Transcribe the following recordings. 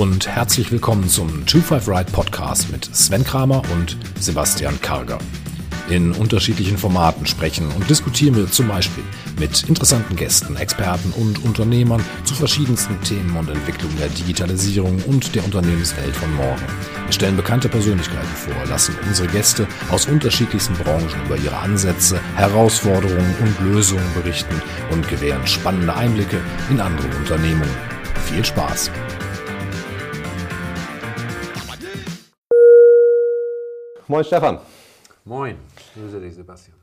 und herzlich willkommen zum 25 Ride Podcast mit Sven Kramer und Sebastian Karger. In unterschiedlichen Formaten sprechen und diskutieren wir zum Beispiel mit interessanten Gästen, Experten und Unternehmern zu verschiedensten Themen und Entwicklungen der Digitalisierung und der Unternehmenswelt von morgen. Wir stellen bekannte Persönlichkeiten vor, lassen unsere Gäste aus unterschiedlichsten Branchen über ihre Ansätze, Herausforderungen und Lösungen berichten und gewähren spannende Einblicke in andere Unternehmungen. Viel Spaß! Moin Stefan. Moin, grüße dich Sebastian.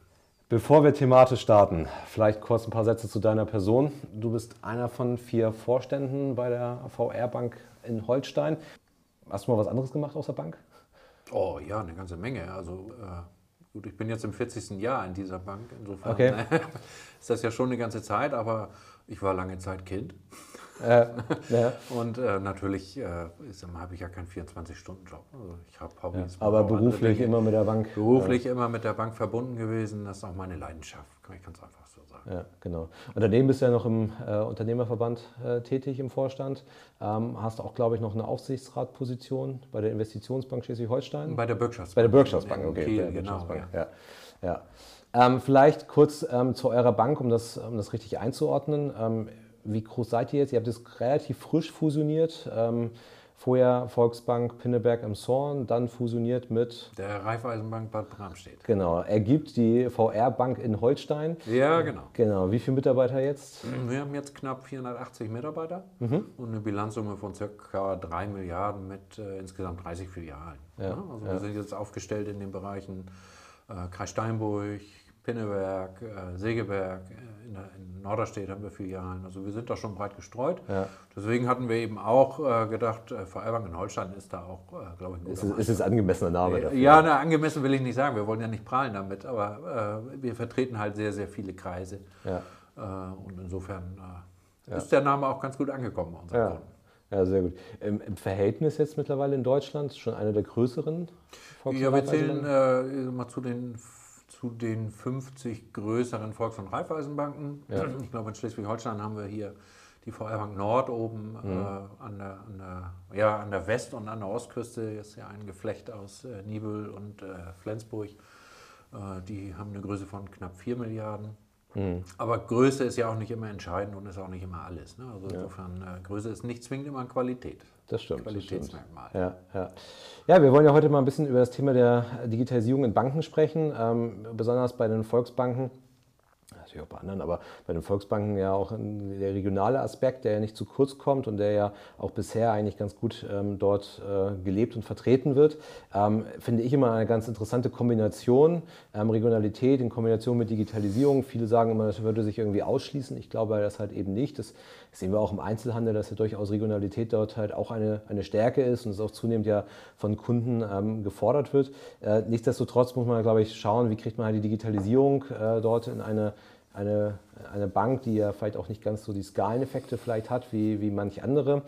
Bevor wir thematisch starten, vielleicht kurz ein paar Sätze zu deiner Person. Du bist einer von vier Vorständen bei der VR Bank in Holstein. Hast du mal was anderes gemacht außer Bank? Oh ja, eine ganze Menge. Also äh, gut, ich bin jetzt im 40. Jahr in dieser Bank. Insofern Okay. ist das ja schon eine ganze Zeit, aber ich war lange Zeit Kind. Äh, ja. Und äh, natürlich äh, habe ich ja keinen 24-Stunden-Job. Also ich habe Hobbys. Aber auch andere beruflich immer mit der Bank. Beruflich immer mit der Bank verbunden gewesen. Das ist auch meine Leidenschaft, kann ich ganz einfach so sagen. Ja, genau. Und daneben bist du ja noch im äh, Unternehmerverband äh, tätig im Vorstand. Ähm, hast auch, glaube ich, noch eine Aufsichtsratposition bei der Investitionsbank Schleswig-Holstein. Bei der Bürgschaftsbank. Bei der Bürgschaftsbank, okay. Kiel, der genau. Bürgschaftsbank, Ja. Ja. Ja. Ähm, vielleicht kurz ähm, zu eurer Bank, um das, um das richtig einzuordnen. Ähm, wie groß seid ihr jetzt? Ihr habt es relativ frisch fusioniert. Ähm, vorher Volksbank Pinneberg im Zorn, dann fusioniert mit, Der Raiffeisenbank Bad Bramstedt. genau, ergibt die VR Bank in Holstein. Ja, genau. Genau, wie viele Mitarbeiter jetzt? Wir haben jetzt knapp 480 Mitarbeiter Mhm. und eine Bilanzsumme von ca. 3 Milliarden mit äh, insgesamt 30 Filialen. Ja, Also ja. wir sind jetzt aufgestellt in den Bereichen äh, Kreis Steinburg, Pinneberg, äh, Segeberg, äh, in, der, in Norderstedt haben wir Filialen. Also wir sind da schon breit gestreut. Ja. Deswegen hatten wir eben auch äh, gedacht, äh, Bank in Holstein ist da auch, äh, glaube ich, ein Ist guter es, ist es ein angemessener Name dafür? ja, na, angemessen will ich nicht sagen. Wir wollen ja nicht prahlen damit, aber äh, wir vertreten halt sehr, sehr viele Kreise. Ja. Äh, und insofern äh, ist der Name auch ganz gut angekommen bei unseren Ja. Kunden. Ja, sehr gut. Im, Im Verhältnis jetzt mittlerweile in Deutschland schon eine der größeren Ja, wir zählen äh, mal zu den, zu den 50 größeren Volks- und Raiffeisenbanken. Ja. Ich glaube, in Schleswig-Holstein haben wir hier die VR Bank Nord oben Mhm. äh, an, der, an, der, ja, an der West- und an der Ostküste. Ist ja ein Geflecht aus äh, Nibel und äh, Flensburg. Äh, die haben eine Größe von knapp 4 Milliarden. Mhm. Aber Größe ist ja auch nicht immer entscheidend und ist auch nicht immer alles. Ne? Also insofern, äh, Größe ist nicht zwingend immer Qualität. Das stimmt. Das stimmt. Qualitätsmerkmal. Ja, ja. ja, wir wollen ja heute mal ein bisschen über das Thema der Digitalisierung in Banken sprechen, ähm, besonders bei den Volksbanken. Natürlich auch bei anderen, aber bei den Volksbanken ja auch der regionale Aspekt, der ja nicht zu kurz kommt und der ja auch bisher eigentlich ganz gut ähm, dort äh, gelebt und vertreten wird, ähm, finde ich immer eine ganz interessante Kombination. Ähm, Regionalität in Kombination mit Digitalisierung. Viele sagen immer, das würde sich irgendwie ausschließen. Ich glaube das halt eben nicht. Das sehen wir auch im Einzelhandel, dass ja durchaus Regionalität dort halt auch eine, eine Stärke ist und es auch zunehmend ja von Kunden ähm, gefordert wird. Äh, nichtsdestotrotz muss man, glaube ich, schauen, wie kriegt man halt die Digitalisierung äh, dort in eine, eine, eine Bank, die ja vielleicht auch nicht ganz so die Skaleneffekte vielleicht hat wie, wie manche andere.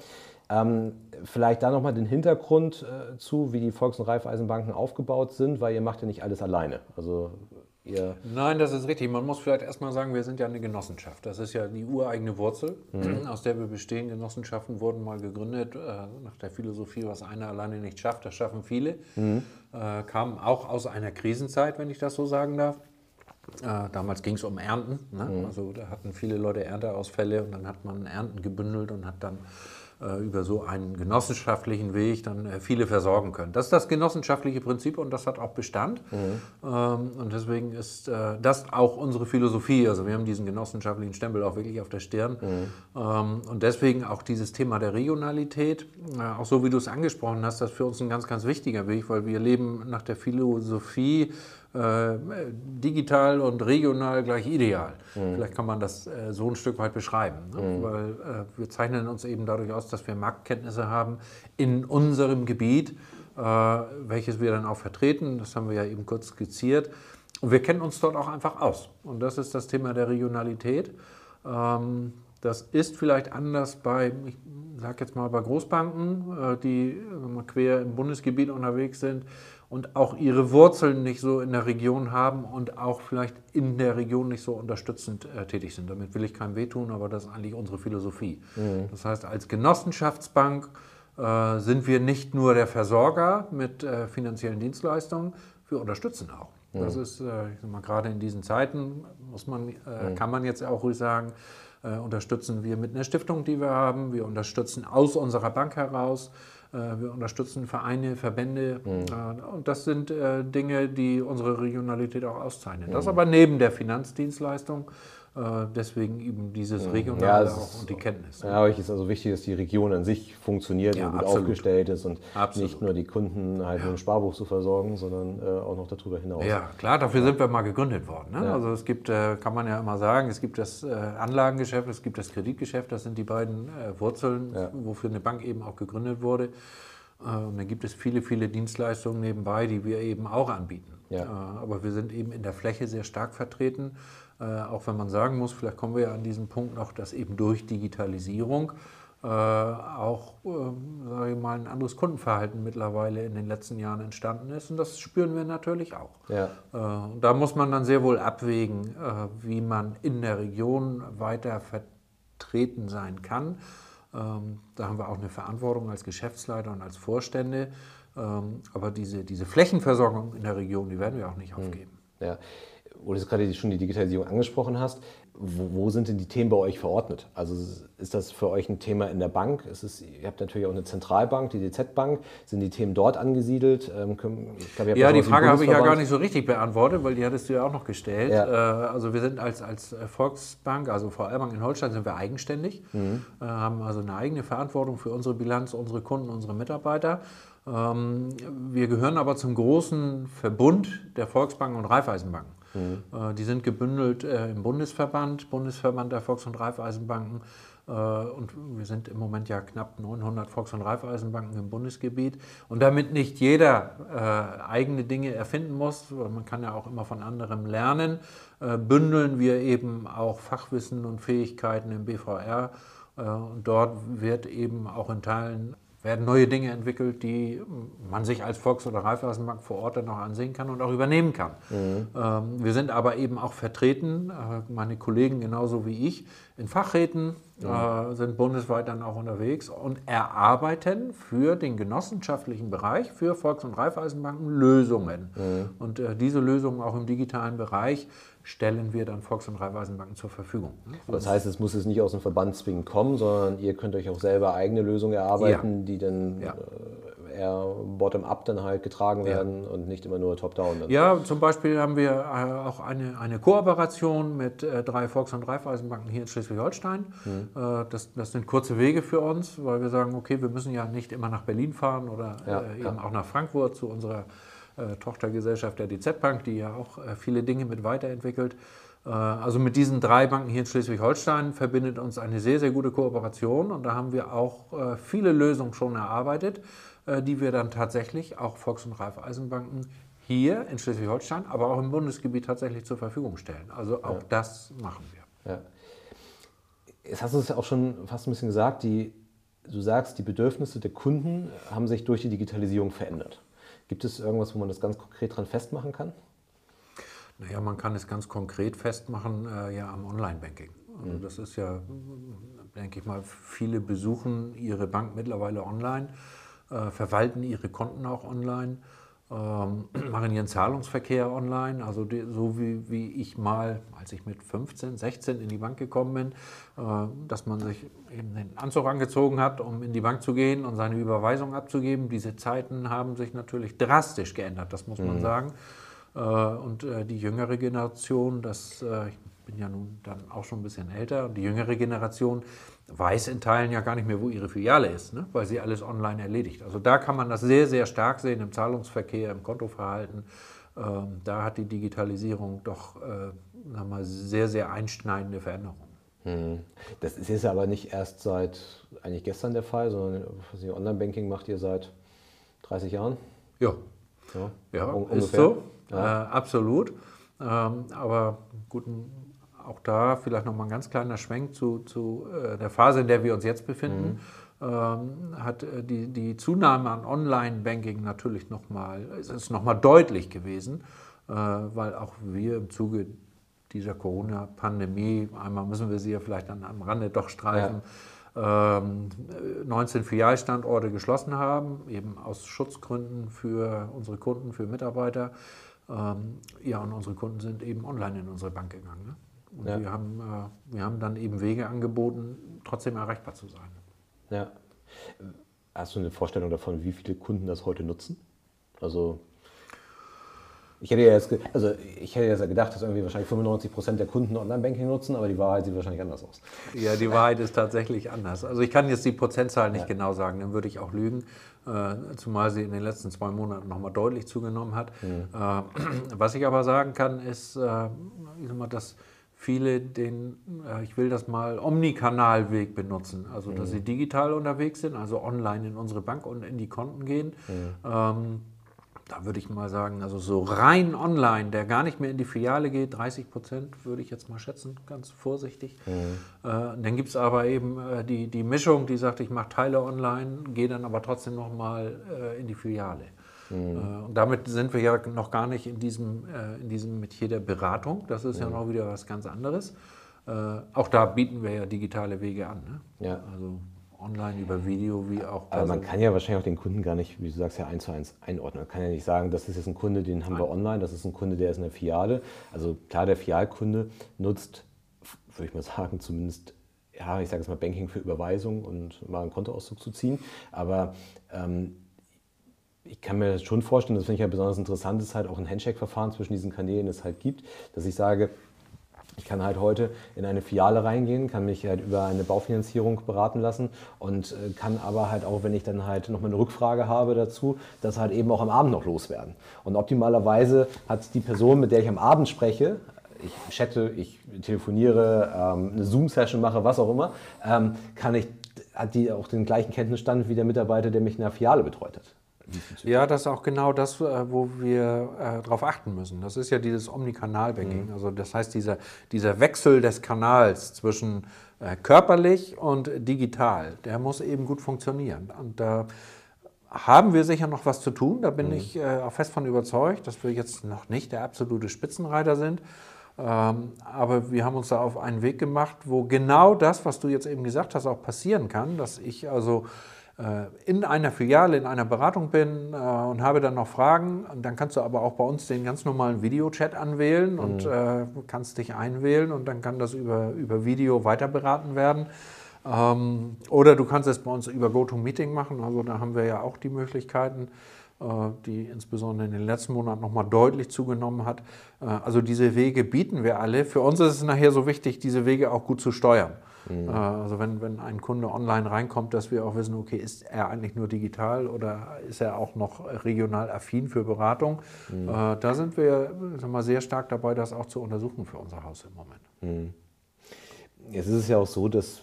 Ähm, vielleicht da nochmal den Hintergrund äh, zu, wie die Volks- und Raiffeisenbanken aufgebaut sind, weil ihr macht ja nicht alles alleine. Also ihr Nein, das ist richtig. Man muss vielleicht erstmal sagen, wir sind ja eine Genossenschaft. Das ist ja die ureigene Wurzel, aus der wir bestehen. Genossenschaften wurden mal gegründet äh, nach der Philosophie, was einer alleine nicht schafft, das schaffen viele. Äh, kamen auch aus einer Krisenzeit, wenn ich das so sagen darf. Äh, damals ging es um Ernten. Ne? Also da hatten viele Leute Ernteausfälle und dann hat man Ernten gebündelt und hat dann über so einen genossenschaftlichen Weg dann äh, viele versorgen können. Das ist das genossenschaftliche Prinzip und das hat auch Bestand. Ähm, und deswegen ist äh, das auch unsere Philosophie. Also wir haben diesen genossenschaftlichen Stempel auch wirklich auf der Stirn. Ähm, und deswegen auch dieses Thema der Regionalität, äh, auch so wie du es angesprochen hast, das ist für uns ein ganz, ganz wichtiger Weg, weil wir leben nach der Philosophie, äh, digital und regional gleich ideal. Vielleicht kann man das äh, so ein Stück weit beschreiben, ne? weil äh, wir zeichnen uns eben dadurch aus, dass wir Marktkenntnisse haben in unserem Gebiet, äh, welches wir dann auch vertreten. Das haben wir ja eben kurz skizziert. Und wir kennen uns dort auch einfach aus. Und das ist das Thema der Regionalität. Ähm, das ist vielleicht anders bei, ich sage jetzt mal, bei Großbanken, äh, die quer im Bundesgebiet unterwegs sind und auch ihre Wurzeln nicht so in der Region haben und auch vielleicht in der Region nicht so unterstützend äh, tätig sind. Damit will ich keinem wehtun, aber das ist eigentlich unsere Philosophie. Das heißt, als Genossenschaftsbank äh, sind wir nicht nur der Versorger mit äh, finanziellen Dienstleistungen, wir unterstützen auch. Mhm. Das ist, äh, ich sag mal, gerade in diesen Zeiten muss man, äh, mhm. kann man jetzt auch ruhig sagen, äh, unterstützen wir mit einer Stiftung, die wir haben. Wir unterstützen aus unserer Bank heraus. Äh, wir unterstützen Vereine, Verbände. Mhm. Äh, und das sind äh, Dinge, die unsere Regionalität auch auszeichnen. Das mhm. aber neben der Finanzdienstleistung. Äh, deswegen eben dieses mhm. Regionale ja, auch und die Kenntnis. Ja, euch ist also wichtig, dass die Region an sich funktioniert ja, und gut absolut. aufgestellt ist und absolut. nicht nur die Kunden halt ja. mit dem Sparbuch zu versorgen, sondern äh, auch noch darüber hinaus. Ja, klar, dafür sind wir mal gegründet worden. Ne? Also es gibt, äh, kann man ja immer sagen, es gibt das äh, Anlagengeschäft, es gibt das Kreditgeschäft, das sind die beiden äh, Wurzeln, wofür eine Bank eben auch gegründet wurde. Äh, und dann gibt es viele, viele Dienstleistungen nebenbei, die wir eben auch anbieten. Ja. Aber wir sind eben in der Fläche sehr stark vertreten. Äh, auch wenn man sagen muss, vielleicht kommen wir ja an diesem Punkt noch, dass eben durch Digitalisierung äh, auch, äh, sage ich mal, ein anderes Kundenverhalten mittlerweile in den letzten Jahren entstanden ist. Und das spüren wir natürlich auch. Ja. Äh, da muss man dann sehr wohl abwägen, äh, wie man in der Region weiter vertreten sein kann. Ähm, da haben wir auch eine Verantwortung als Geschäftsleiter und als Vorstände. Ähm, aber diese, diese Flächenversorgung in der Region, die werden wir auch nicht hm. aufgeben. Ja wo du gerade schon die Digitalisierung angesprochen hast, wo, wo, sind denn die Themen bei euch verordnet? Also ist das für euch ein Thema in der Bank? Ist es, ihr habt natürlich auch eine Zentralbank, die DZ-Bank. Sind die Themen dort angesiedelt? Ähm, glaub, ja, die Frage habe ich ja gar nicht so richtig beantwortet, weil die hattest du ja auch noch gestellt. Ja. Äh, also wir sind als, als Volksbank, also VR-Bank in Holstein, sind wir eigenständig, mhm. Äh, haben also eine eigene Verantwortung für unsere Bilanz, unsere Kunden, unsere Mitarbeiter. Ähm, wir gehören aber zum großen Verbund der Volksbanken und Raiffeisenbanken. Mhm. die sind gebündelt äh, im Bundesverband, Bundesverband der Volks- und Raiffeisenbanken. Äh, und wir sind im Moment ja knapp 900 Volks- und Raiffeisenbanken im Bundesgebiet. Und damit nicht jeder äh, eigene Dinge erfinden muss, man kann ja auch immer von anderem lernen, äh, bündeln wir eben auch Fachwissen und Fähigkeiten im BVR. Äh, und dort wird eben auch in Teilen werden neue Dinge entwickelt, die man sich als Volks- oder Raiffeisenbank vor Ort dann noch ansehen kann und auch übernehmen kann. Mhm. Ähm, wir sind aber eben auch vertreten, äh, meine Kollegen genauso wie ich, in Fachräten, mhm. äh, sind bundesweit dann auch unterwegs und erarbeiten für den genossenschaftlichen Bereich, für Volks- und Raiffeisenbanken Lösungen. Mhm. Und äh, diese Lösungen auch im digitalen Bereich stellen wir dann Volks- und Raiffeisenbanken zur Verfügung. Das heißt, es muss jetzt nicht aus dem Verband zwingend kommen, sondern ihr könnt euch auch selber eigene Lösungen erarbeiten, ja. die dann ja. Äh, eher bottom-up dann halt getragen werden ja. und nicht immer nur top-down. Ja, zum Beispiel haben wir äh, auch eine, eine Kooperation mit äh, drei Volks- und Raiffeisenbanken hier in Schleswig-Holstein. Mhm. Das, das sind kurze Wege für uns, weil wir sagen, okay, wir müssen ja nicht immer nach Berlin fahren oder eben auch nach Frankfurt zu unserer Tochtergesellschaft der DZ Bank, die ja auch äh, viele Dinge mit weiterentwickelt. Äh, also mit diesen drei Banken hier in Schleswig-Holstein verbindet uns eine sehr, sehr gute Kooperation und da haben wir auch viele Lösungen schon erarbeitet, die wir dann tatsächlich auch Volks- und Raiffeisenbanken hier in Schleswig-Holstein, aber auch im Bundesgebiet tatsächlich zur Verfügung stellen. Also auch ja. das machen wir. Ja. Jetzt hast du es ja auch schon fast ein bisschen gesagt, die, du sagst, die Bedürfnisse der Kunden haben sich durch die Digitalisierung verändert. Gibt es irgendwas, wo man das ganz konkret dran festmachen kann? Naja, man kann es ganz konkret festmachen äh, ja am Online-Banking. Also mhm. das ist ja, denke ich mal, viele besuchen ihre Bank mittlerweile online, äh, verwalten ihre Konten auch online ähm, machen ihren Zahlungsverkehr online. Also die, so wie, wie ich mal, als ich mit 15, 16 in die Bank gekommen bin, äh, dass man sich eben den Anzug angezogen hat, um in die Bank zu gehen und seine Überweisung abzugeben. Diese Zeiten haben sich natürlich drastisch geändert, das muss man mhm. sagen. Äh, und äh, die jüngere Generation, das, äh, ich bin ja nun dann auch schon ein bisschen älter, und die jüngere Generation weiß in Teilen ja gar nicht mehr, wo ihre Filiale ist, ne? weil sie alles online erledigt. Also da kann man das sehr, sehr stark sehen im Zahlungsverkehr, im Kontoverhalten. Ähm, da hat die Digitalisierung doch äh, mal sehr, sehr einschneidende Veränderungen. Hm. Das ist jetzt aber nicht erst seit eigentlich gestern der Fall, sondern Online-Banking macht ihr seit 30 Jahren? Ja. Ja, ja ist so. Ja. Äh, absolut. Ähm, aber guten auch da vielleicht nochmal ein ganz kleiner Schwenk zu, zu äh, der Phase, in der wir uns jetzt befinden. Mhm. Ähm, hat äh, die, die Zunahme an Online-Banking natürlich nochmal, es ist nochmal deutlich gewesen, äh, weil auch wir im Zuge dieser Corona-Pandemie, einmal müssen wir sie ja vielleicht dann am Rande doch streifen, 19 ähm, Filialstandorte geschlossen haben, eben aus Schutzgründen für unsere Kunden, für Mitarbeiter. Ähm, ja, und unsere Kunden sind eben online in unsere Bank gegangen. Ne? Und ja. wir, haben, äh, wir haben dann eben Wege angeboten, trotzdem erreichbar zu sein. Ja. Hast du eine Vorstellung davon, wie viele Kunden das heute nutzen? Also ich hätte ja jetzt, also ich hätte jetzt gedacht, dass irgendwie wahrscheinlich 95 Prozent der Kunden Online-Banking nutzen, aber die Wahrheit sieht wahrscheinlich anders aus. Ja, die Wahrheit ist tatsächlich anders. Also ich kann jetzt die Prozentzahl nicht ja. genau sagen, dann würde ich auch lügen, äh, zumal sie in den letzten zwei Monaten nochmal deutlich zugenommen hat. Mhm. Äh, was ich aber sagen kann, ist, ich sag mal, dass viele den, äh, ich will das mal, Omnikanalweg benutzen. Also dass mhm. sie digital unterwegs sind, also online in unsere Bank und in die Konten gehen. Mhm. Ähm, da würde ich mal sagen, also so rein online, der gar nicht mehr in die Filiale geht, 30 Prozent würde ich jetzt mal schätzen, ganz vorsichtig. Mhm. Äh, dann gibt es aber eben äh, die, die Mischung, die sagt, ich mache Teile online, gehe dann aber trotzdem nochmal äh, in die Filiale. Mhm. Äh, und damit sind wir ja noch gar nicht in diesem, äh, in diesem Metier der Beratung. Das ist mhm. ja noch wieder was ganz anderes. Äh, auch da bieten wir ja digitale Wege an. Ne? Ja. Also online über Video wie auch. Aber man kann ja wahrscheinlich auch den Kunden gar nicht, wie du sagst, ja eins zu eins einordnen. Man kann ja nicht sagen, das ist jetzt ein Kunde, den haben Nein. wir online, das ist ein Kunde, der ist in der Filiale. Also klar, der Filialkunde nutzt, würde ich mal sagen, zumindest ja, ich sage jetzt mal Banking für Überweisung und mal einen Kontoauszug zu ziehen. Aber ähm, ich kann mir das schon vorstellen, das finde ich ja besonders interessant, ist halt auch ein Handshake-Verfahren zwischen diesen Kanälen es halt gibt, dass ich sage, ich kann halt heute in eine Filiale reingehen, kann mich halt über eine Baufinanzierung beraten lassen und äh, kann aber halt auch, wenn ich dann halt nochmal eine Rückfrage habe dazu, das halt eben auch am Abend noch loswerden. Und optimalerweise hat die Person, mit der ich am Abend spreche, ich chatte, ich telefoniere, ähm, eine Zoom-Session mache, was auch immer, ähm, kann ich, hat die auch den gleichen Kenntnisstand wie der Mitarbeiter, der mich in der Filiale betreut hat. Ja, das ist auch genau das, äh, wo wir äh, darauf achten müssen. Das ist ja dieses Omnikanal-Banking. Mhm. Also das heißt, dieser, dieser Wechsel des Kanals zwischen äh, körperlich und digital, der muss eben gut funktionieren. Und da haben wir sicher noch was zu tun. Da bin mhm. ich äh, auch fest von überzeugt, dass wir jetzt noch nicht der absolute Spitzenreiter sind. Ähm, aber wir haben uns da auf einen Weg gemacht, wo genau das, was du jetzt eben gesagt hast, auch passieren kann, dass ich also in einer Filiale, in einer Beratung bin äh, und habe dann noch Fragen, dann kannst du aber auch bei uns den ganz normalen Videochat anwählen mhm. und äh, kannst dich einwählen und dann kann das über, über Video weiter beraten werden. Ähm, oder du kannst es bei uns über GoToMeeting machen, also da haben wir ja auch die Möglichkeiten, äh, die insbesondere in den letzten Monaten nochmal deutlich zugenommen hat. Äh, also diese Wege bieten wir alle. Für uns ist es nachher so wichtig, diese Wege auch gut zu steuern. Mhm. Äh, also wenn, wenn ein Kunde online reinkommt, dass wir auch wissen, okay, ist er eigentlich nur digital oder ist er auch noch regional affin für Beratung? Mhm. Äh, da sind wir sag mal, sehr stark dabei, das auch zu untersuchen für unser Haus im Moment. Mhm. Jetzt ist es ja auch so, dass,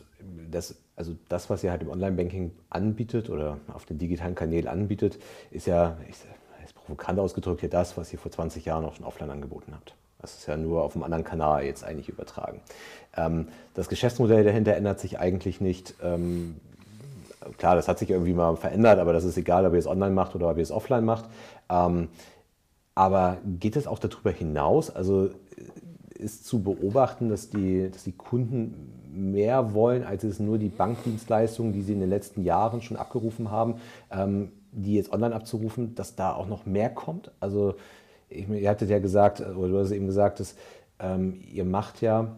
dass also das, was ihr halt im Online-Banking anbietet oder auf den digitalen Kanälen anbietet, ist ja, ich, ist provokant ausgedrückt, ja das, was ihr vor 20 Jahren auch schon offline angeboten habt. Das ist ja nur auf einem anderen Kanal jetzt eigentlich übertragen. Ähm, das Geschäftsmodell dahinter ändert sich eigentlich nicht. Ähm, klar, das hat sich irgendwie mal verändert, aber das ist egal, ob ihr es online macht oder ob ihr es offline macht. Ähm, aber geht es auch darüber hinaus? Also ist zu beobachten, dass die, dass die Kunden mehr wollen, als es nur die Bankdienstleistungen, die sie in den letzten Jahren schon abgerufen haben, die jetzt online abzurufen, dass da auch noch mehr kommt? Also ich, ihr hattet ja gesagt, oder du hast eben gesagt, dass ähm, ihr macht ja,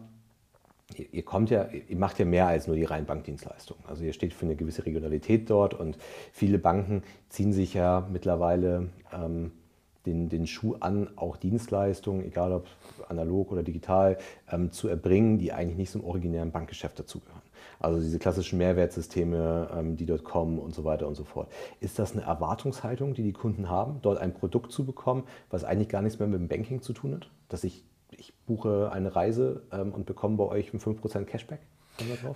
ihr, kommt ja, ihr macht ja mehr als nur die reinen Bankdienstleistungen. Also ihr steht für eine gewisse Regionalität dort und viele Banken ziehen sich ja mittlerweile ähm, den, den Schuh an, auch Dienstleistungen, egal ob analog oder digital, ähm, zu erbringen, die eigentlich nicht zum originären Bankgeschäft dazugehören. Also diese klassischen Mehrwertsysteme, ähm, die dort kommen und so weiter und so fort. Ist das eine Erwartungshaltung, die die Kunden haben, dort ein Produkt zu bekommen, was eigentlich gar nichts mehr mit dem Banking zu tun hat? Dass ich, ich buche eine Reise ähm, und bekomme bei euch ein 5% Cashback?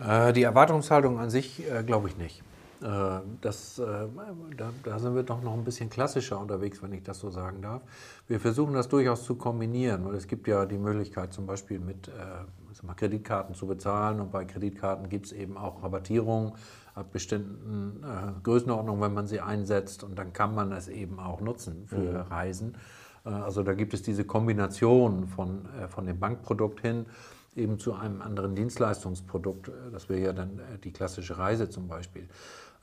Äh, die Erwartungshaltung an sich äh, glaube ich nicht. Äh, das, äh, da, da, sind wir doch noch ein bisschen klassischer unterwegs, wenn ich das so sagen darf. Wir versuchen das durchaus zu kombinieren, weil es gibt ja die Möglichkeit zum Beispiel mit äh, mal, Kreditkarten zu bezahlen und bei Kreditkarten gibt es eben auch Rabattierungen ab bestimmten Größenordnungen, wenn man sie einsetzt und dann kann man es eben auch nutzen für mhm. Reisen. Also da gibt es diese Kombination von, von dem Bankprodukt hin eben zu einem anderen Dienstleistungsprodukt. Das wäre ja dann die klassische Reise zum Beispiel.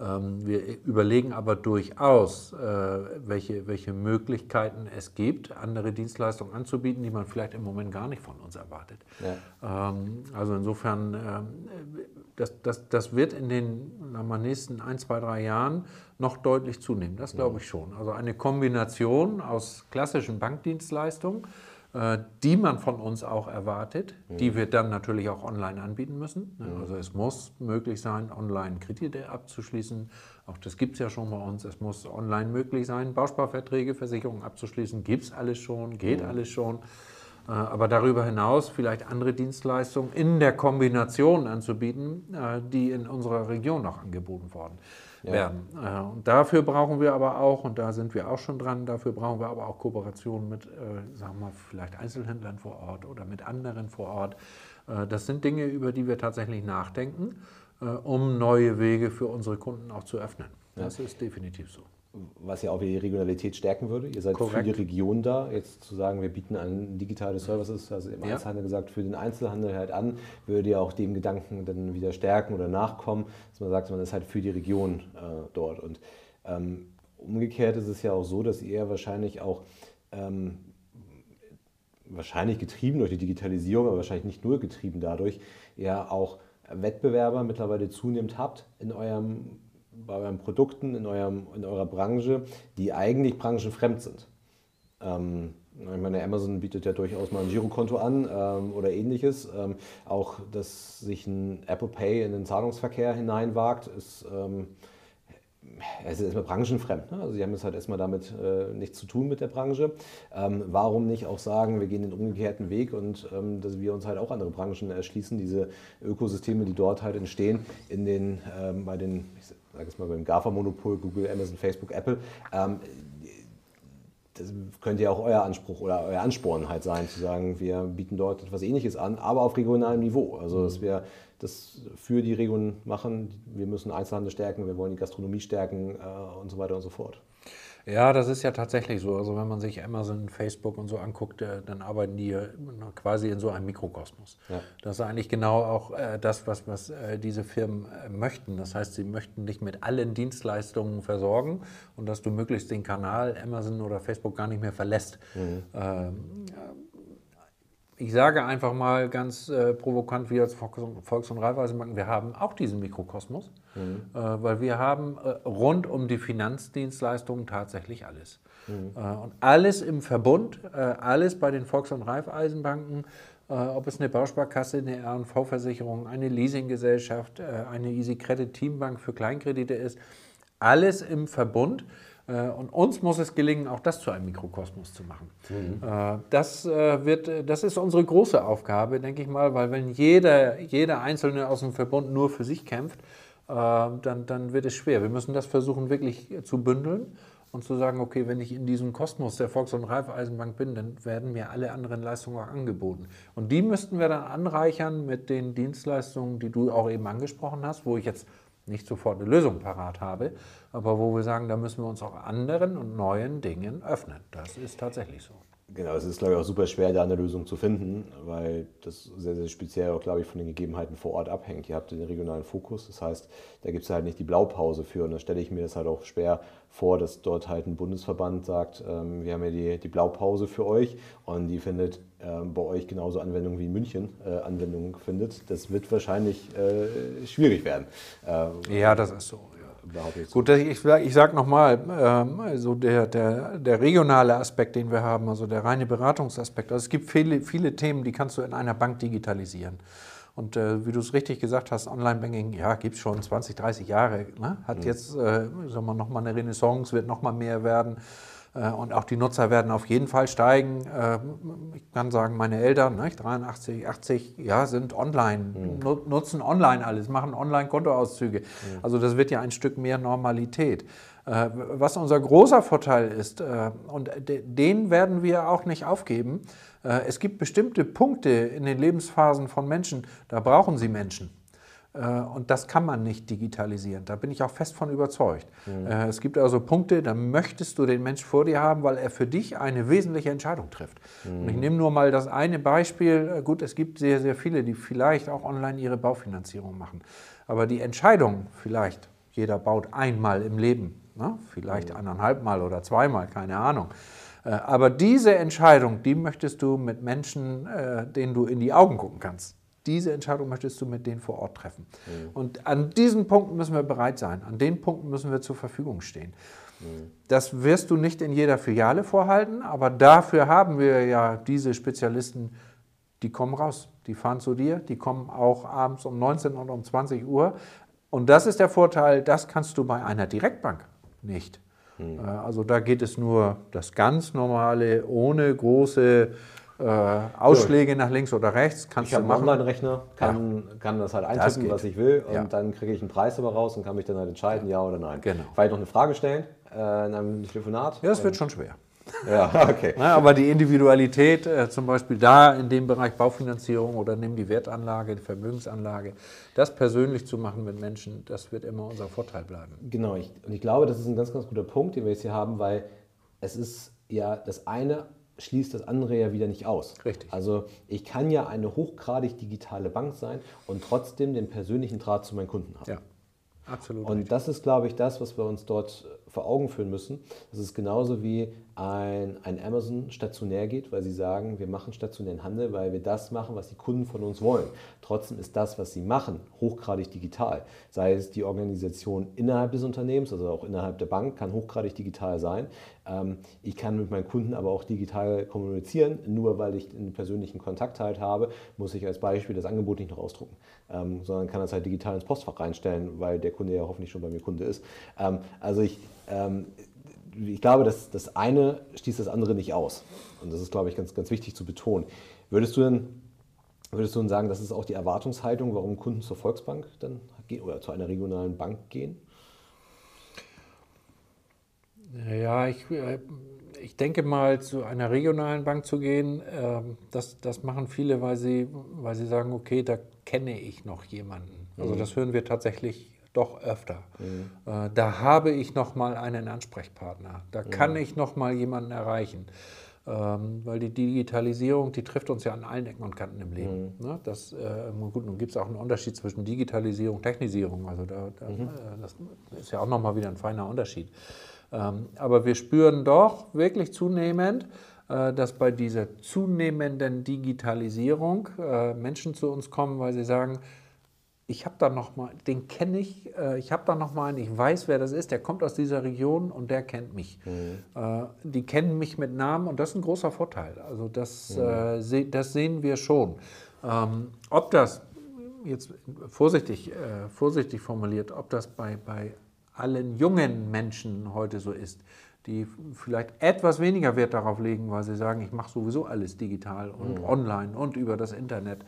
Ähm, wir überlegen aber durchaus, äh, welche, welche Möglichkeiten es gibt, andere Dienstleistungen anzubieten, die man vielleicht im Moment gar nicht von uns erwartet. Ja. Ähm, also insofern, ähm, das, das, das wird in den nächsten ein, zwei, drei Jahren noch deutlich zunehmen. Das glaube ich schon. Also eine Kombination aus klassischen Bankdienstleistungen, die man von uns auch erwartet, mhm. die wir dann natürlich auch online anbieten müssen. Mhm. Also es muss möglich sein, online Kredite abzuschließen. Auch das gibt es ja schon bei uns. Es muss online möglich sein, Bausparverträge, Versicherungen abzuschließen. Gibt es alles schon, geht mhm. alles schon. Äh, aber darüber hinaus vielleicht andere Dienstleistungen in der Kombination anzubieten, äh, die in unserer Region noch angeboten worden ja. werden. Äh, und dafür brauchen wir aber auch, und da sind wir auch schon dran, dafür brauchen wir aber auch Kooperationen mit, sagen wir mal, vielleicht Einzelhändlern vor Ort oder mit anderen vor Ort. Das sind Dinge, über die wir tatsächlich nachdenken, um neue Wege für unsere Kunden auch zu öffnen. Das ist definitiv so was ja auch wieder die Regionalität stärken würde. Ihr seid Korrekt. für die Region da. Jetzt zu sagen, wir bieten an digitale Services, also im ja. Einzelhandel gesagt, für den Einzelhandel halt an, würde ja auch dem Gedanken dann wieder stärken oder nachkommen, dass man sagt, man ist halt für die Region äh, dort. Und ähm, umgekehrt ist es ja auch so, dass ihr wahrscheinlich auch ähm, wahrscheinlich getrieben durch die Digitalisierung, aber wahrscheinlich nicht nur getrieben dadurch, ja auch Wettbewerber mittlerweile zunehmend habt in eurem bei euren Produkten in, eurem, in eurer Branche, die eigentlich branchenfremd sind. Ähm, ich meine, Amazon bietet ja durchaus mal ein Girokonto an ähm, oder ähnliches. Ähm, auch, dass sich ein Apple Pay in den Zahlungsverkehr hineinwagt, ist ähm, es ist erstmal branchenfremd. Ne? Also sie haben jetzt halt erstmal damit äh, nichts zu tun mit der Branche. Ähm, warum nicht auch sagen, wir gehen den umgekehrten Weg und ähm, dass wir uns halt auch andere Branchen erschließen, diese Ökosysteme, die dort halt entstehen, in den, ähm, bei den, ich sage jetzt mal beim GAFA-Monopol, Google, Amazon, Facebook, Apple, ähm, das könnte ja auch euer Anspruch oder euer Ansporn halt sein, zu sagen, wir bieten dort etwas Ähnliches an, aber auf regionalem Niveau. Also dass wir das für die Region machen, wir müssen Einzelhandel stärken, wir wollen die Gastronomie stärken äh, und so weiter und so fort. Ja, das ist ja tatsächlich so. Also wenn man sich Amazon, Facebook und so anguckt, äh, dann arbeiten die quasi in so einem Mikrokosmos. Ja. Das ist eigentlich genau auch äh, das, was, was äh, diese Firmen möchten. Das heißt, sie möchten dich mit allen Dienstleistungen versorgen und dass du möglichst den Kanal Amazon oder Facebook gar nicht mehr verlässt. Mhm. Ähm, ich sage einfach mal ganz äh, provokant, wir als Volks- und Raiffeisenbanken, wir haben auch diesen Mikrokosmos, mhm. äh, weil wir haben äh, rund um die Finanzdienstleistungen tatsächlich alles. Mhm. Äh, und alles im Verbund, äh, alles bei den Volks- und Raiffeisenbanken, äh, ob es eine Bausparkasse, eine R&V-Versicherung, eine Leasinggesellschaft, eine Easy Credit Teambank für Kleinkredite ist, alles im Verbund. Äh, und uns muss es gelingen, auch das zu einem Mikrokosmos zu machen. Mhm. Äh, das, äh, wird, das ist unsere große Aufgabe, denke ich mal, weil wenn jeder, jeder Einzelne aus dem Verbund nur für sich kämpft, dann, dann wird es schwer. Wir müssen das versuchen wirklich zu bündeln und zu sagen, okay, wenn ich in diesem Kosmos der Volks- und Raiffeisenbank bin, dann werden mir alle anderen Leistungen auch angeboten. Und die müssten wir dann anreichern mit den Dienstleistungen, die du auch eben angesprochen hast, wo ich jetzt nicht sofort eine Lösung parat habe, aber wo wir sagen, da müssen wir uns auch anderen und neuen Dingen öffnen. Das ist tatsächlich so. Genau, es ist, glaube ich, auch super schwer, da eine Lösung zu finden, weil das sehr, sehr speziell auch, glaube ich, von den Gegebenheiten vor Ort abhängt. Ihr habt den regionalen Fokus, das heißt, da gibt es halt nicht die Blaupause für und da stelle ich mir das halt auch schwer vor, dass dort halt ein Bundesverband sagt, ähm, wir haben ja die, die Blaupause für euch und die findet bei euch genauso Anwendung wie in München äh, Anwendung findet. Das wird wahrscheinlich äh, schwierig werden. Äh, ja, das ist so ich. Gut, ich, ich sage nochmal, ähm, also der, der, der regionale Aspekt, den wir haben, also der reine Beratungsaspekt. Also es gibt viele, viele Themen, die kannst du in einer Bank digitalisieren. Und äh, wie du es richtig gesagt hast, Online-Banking, ja, gibt es schon 20, 30 Jahre. Ne? Hat mhm. jetzt, äh, sagen wir, nochmal eine Renaissance, wird nochmal mehr werden. Äh, und auch die Nutzer werden auf jeden Fall steigen. Äh, ich kann sagen, meine Eltern, 83, 80, ja, sind online, mhm. nutzen online alles, machen Online-Kontoauszüge. Mhm. Also das wird ja ein Stück mehr Normalität. Äh, was unser großer Vorteil ist, und den werden wir auch nicht aufgeben, es gibt bestimmte Punkte in den Lebensphasen von Menschen, da brauchen sie Menschen. Äh, und das kann man nicht digitalisieren. Da bin ich auch fest von überzeugt. Mhm. Es gibt also Punkte, da möchtest du den Mensch vor dir haben, weil er für dich eine wesentliche Entscheidung trifft. Mhm. Und ich nehme nur mal das eine Beispiel. Gut, es gibt sehr, sehr viele, die vielleicht auch online ihre Baufinanzierung machen. Aber die Entscheidung vielleicht, jeder baut einmal im Leben, ne? vielleicht mhm. eineinhalb Mal oder zweimal, keine Ahnung. Äh, aber diese Entscheidung, die möchtest du mit Menschen, denen du in die Augen gucken kannst. Diese Entscheidung möchtest du mit denen vor Ort treffen. Mhm. Und an diesen Punkten müssen wir bereit sein. An den Punkten müssen wir zur Verfügung stehen. Mhm. Das wirst du nicht in jeder Filiale vorhalten, aber dafür haben wir ja diese Spezialisten, die kommen raus. Die fahren zu dir, die kommen auch abends um 19 und um 20 Uhr. Und das ist der Vorteil, das kannst du bei einer Direktbank nicht. Mhm. Also da geht es nur das ganz normale, ohne große äh, Ausschläge ja. nach links oder rechts. Kannst ich habe einen Online-Rechner, kann, ja. kann das halt eintippen, das was ich will und ja. dann kriege ich einen Preis aber raus und kann mich dann halt entscheiden, ja, oder nein. Genau. Vielleicht noch eine Frage stellen äh, in einem Telefonat. Ja, das wird schon schwer. Ja, okay. Ja, aber die Individualität, äh, zum Beispiel da in dem Bereich Baufinanzierung oder nimm die Wertanlage, die Vermögensanlage, das persönlich zu machen mit Menschen, das wird immer unser Vorteil bleiben. Genau, ich, und ich glaube, das ist ein ganz, ganz guter Punkt, den wir jetzt hier haben, weil es ist ja das eine schließt das andere ja wieder nicht aus. Richtig. Also ich kann ja eine hochgradig digitale Bank sein und trotzdem den persönlichen Draht zu meinen Kunden haben. Ja, absolut. Und richtig. das ist, glaube ich, das, was wir uns dort vor Augen führen müssen. Das ist genauso wie ein, ein Amazon stationär geht, weil sie sagen, wir machen stationären Handel, weil wir das machen, was die Kunden von uns wollen. Trotzdem ist das, was sie machen, hochgradig digital. Sei es die Organisation innerhalb des Unternehmens, also auch innerhalb der Bank, kann hochgradig digital sein. Ähm, ich kann mit meinen Kunden aber auch digital kommunizieren. Nur weil ich einen persönlichen Kontakt halt habe, muss ich als Beispiel das Angebot nicht noch ausdrucken, ähm, sondern kann das halt digital ins Postfach reinstellen, weil der Kunde ja hoffentlich schon bei mir Kunde ist. Ähm, also ich ich glaube, dass das eine schließt das andere nicht aus. Und das ist, glaube ich, ganz, ganz wichtig zu betonen. Würdest du denn, würdest du denn sagen, das ist auch die Erwartungshaltung, warum Kunden zur Volksbank dann gehen oder zu einer regionalen Bank gehen? Ja, ich, äh, ich denke mal, zu einer regionalen Bank zu gehen, ähm, das, das machen viele, weil sie, weil sie sagen, okay, da kenne ich noch jemanden. Also mhm. das hören wir tatsächlich doch öfter. Mhm. Äh, da habe ich noch mal einen Ansprechpartner. Da kann ich noch mal jemanden erreichen. Ähm, weil die Digitalisierung, die trifft uns ja an allen Ecken und Kanten im Leben. Mhm. Ne? Das, äh, gut, nun gibt es auch einen Unterschied zwischen Digitalisierung und Technisierung. Also da, da mhm. äh, das ist ja auch noch mal wieder ein feiner Unterschied. Ähm, aber wir spüren doch wirklich zunehmend, äh, dass bei dieser zunehmenden Digitalisierung äh, Menschen zu uns kommen, weil sie sagen, ich habe da noch mal, den kenne ich, äh, ich habe da noch mal einen, ich weiß, wer das ist, der kommt aus dieser Region und der kennt mich. Mhm. Äh, die kennen mich mit Namen und das ist ein großer Vorteil. Also das, mhm. äh, se, das sehen wir schon. Ähm, ob das, jetzt vorsichtig, äh, vorsichtig formuliert, ob das bei, bei allen jungen Menschen heute so ist, die vielleicht etwas weniger Wert darauf legen, weil sie sagen, ich mache sowieso alles digital und mhm. online und über das Internet.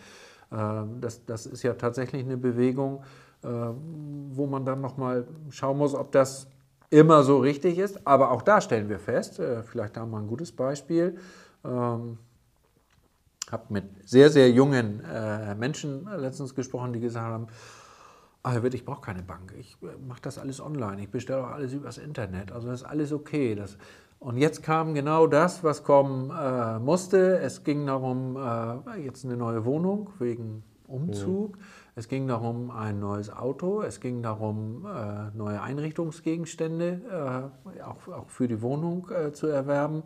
Ähm, das, das ist ja tatsächlich eine Bewegung, äh, wo man dann nochmal schauen muss, ob das immer so richtig ist. Aber auch da stellen wir fest, äh, vielleicht da mal ein gutes Beispiel. Ähm, habe mit sehr, sehr jungen äh, Menschen letztens gesprochen, die gesagt haben, Ah, ich brauche keine Bank. Ich mache das alles online. Ich bestelle auch alles übers Internet. Also das ist alles okay. Das, und jetzt kam genau das, was kommen äh, musste. Es ging darum, äh, jetzt eine neue Wohnung wegen Umzug. Mhm. Es ging darum, ein neues Auto. Es ging darum, äh, neue Einrichtungsgegenstände äh, auch, auch, für die Wohnung äh, zu erwerben.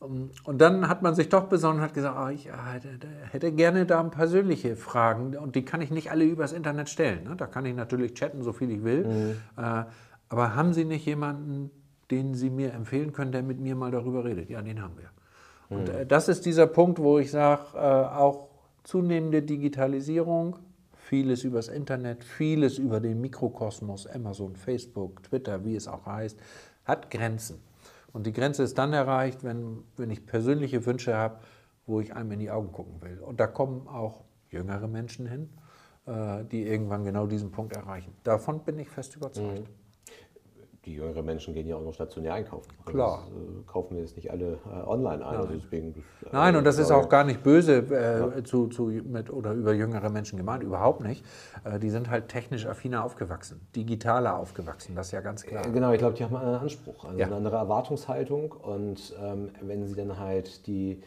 Und dann hat man sich doch besonnen und hat gesagt, oh, ich hätte, hätte, gerne da persönliche Fragen und die kann ich nicht alle übers Internet stellen. Ne? Da kann ich natürlich chatten, so viel ich will. Mhm. Äh, aber haben Sie nicht jemanden, den Sie mir empfehlen können, der mit mir mal darüber redet. Ja, den haben wir. Und mhm. äh, das ist dieser Punkt, wo ich sage, äh, auch zunehmende Digitalisierung, vieles übers Internet, vieles über den Mikrokosmos, Amazon, Facebook, Twitter, wie es auch heißt, hat Grenzen. Und die Grenze ist dann erreicht, wenn, wenn ich persönliche Wünsche habe, wo ich einem in die Augen gucken will. Und da kommen auch jüngere Menschen hin, äh, die irgendwann genau diesen Punkt erreichen. Davon bin ich fest überzeugt. Mhm die jüngeren Menschen gehen ja auch noch stationär einkaufen. Also Klar. Das, äh, kaufen wir jetzt nicht alle äh, online ein. Also deswegen, das, Nein, äh, und das ist auch gar nicht böse äh, zu, zu, mit, oder über jüngere Menschen gemeint, überhaupt nicht. Äh, die sind halt technisch affiner aufgewachsen, digitaler aufgewachsen, das ist ja ganz klar. Äh, Genau, ich glaube, die haben einen anderen Anspruch, also Ja. eine andere Erwartungshaltung. Und ähm, wenn sie dann halt die,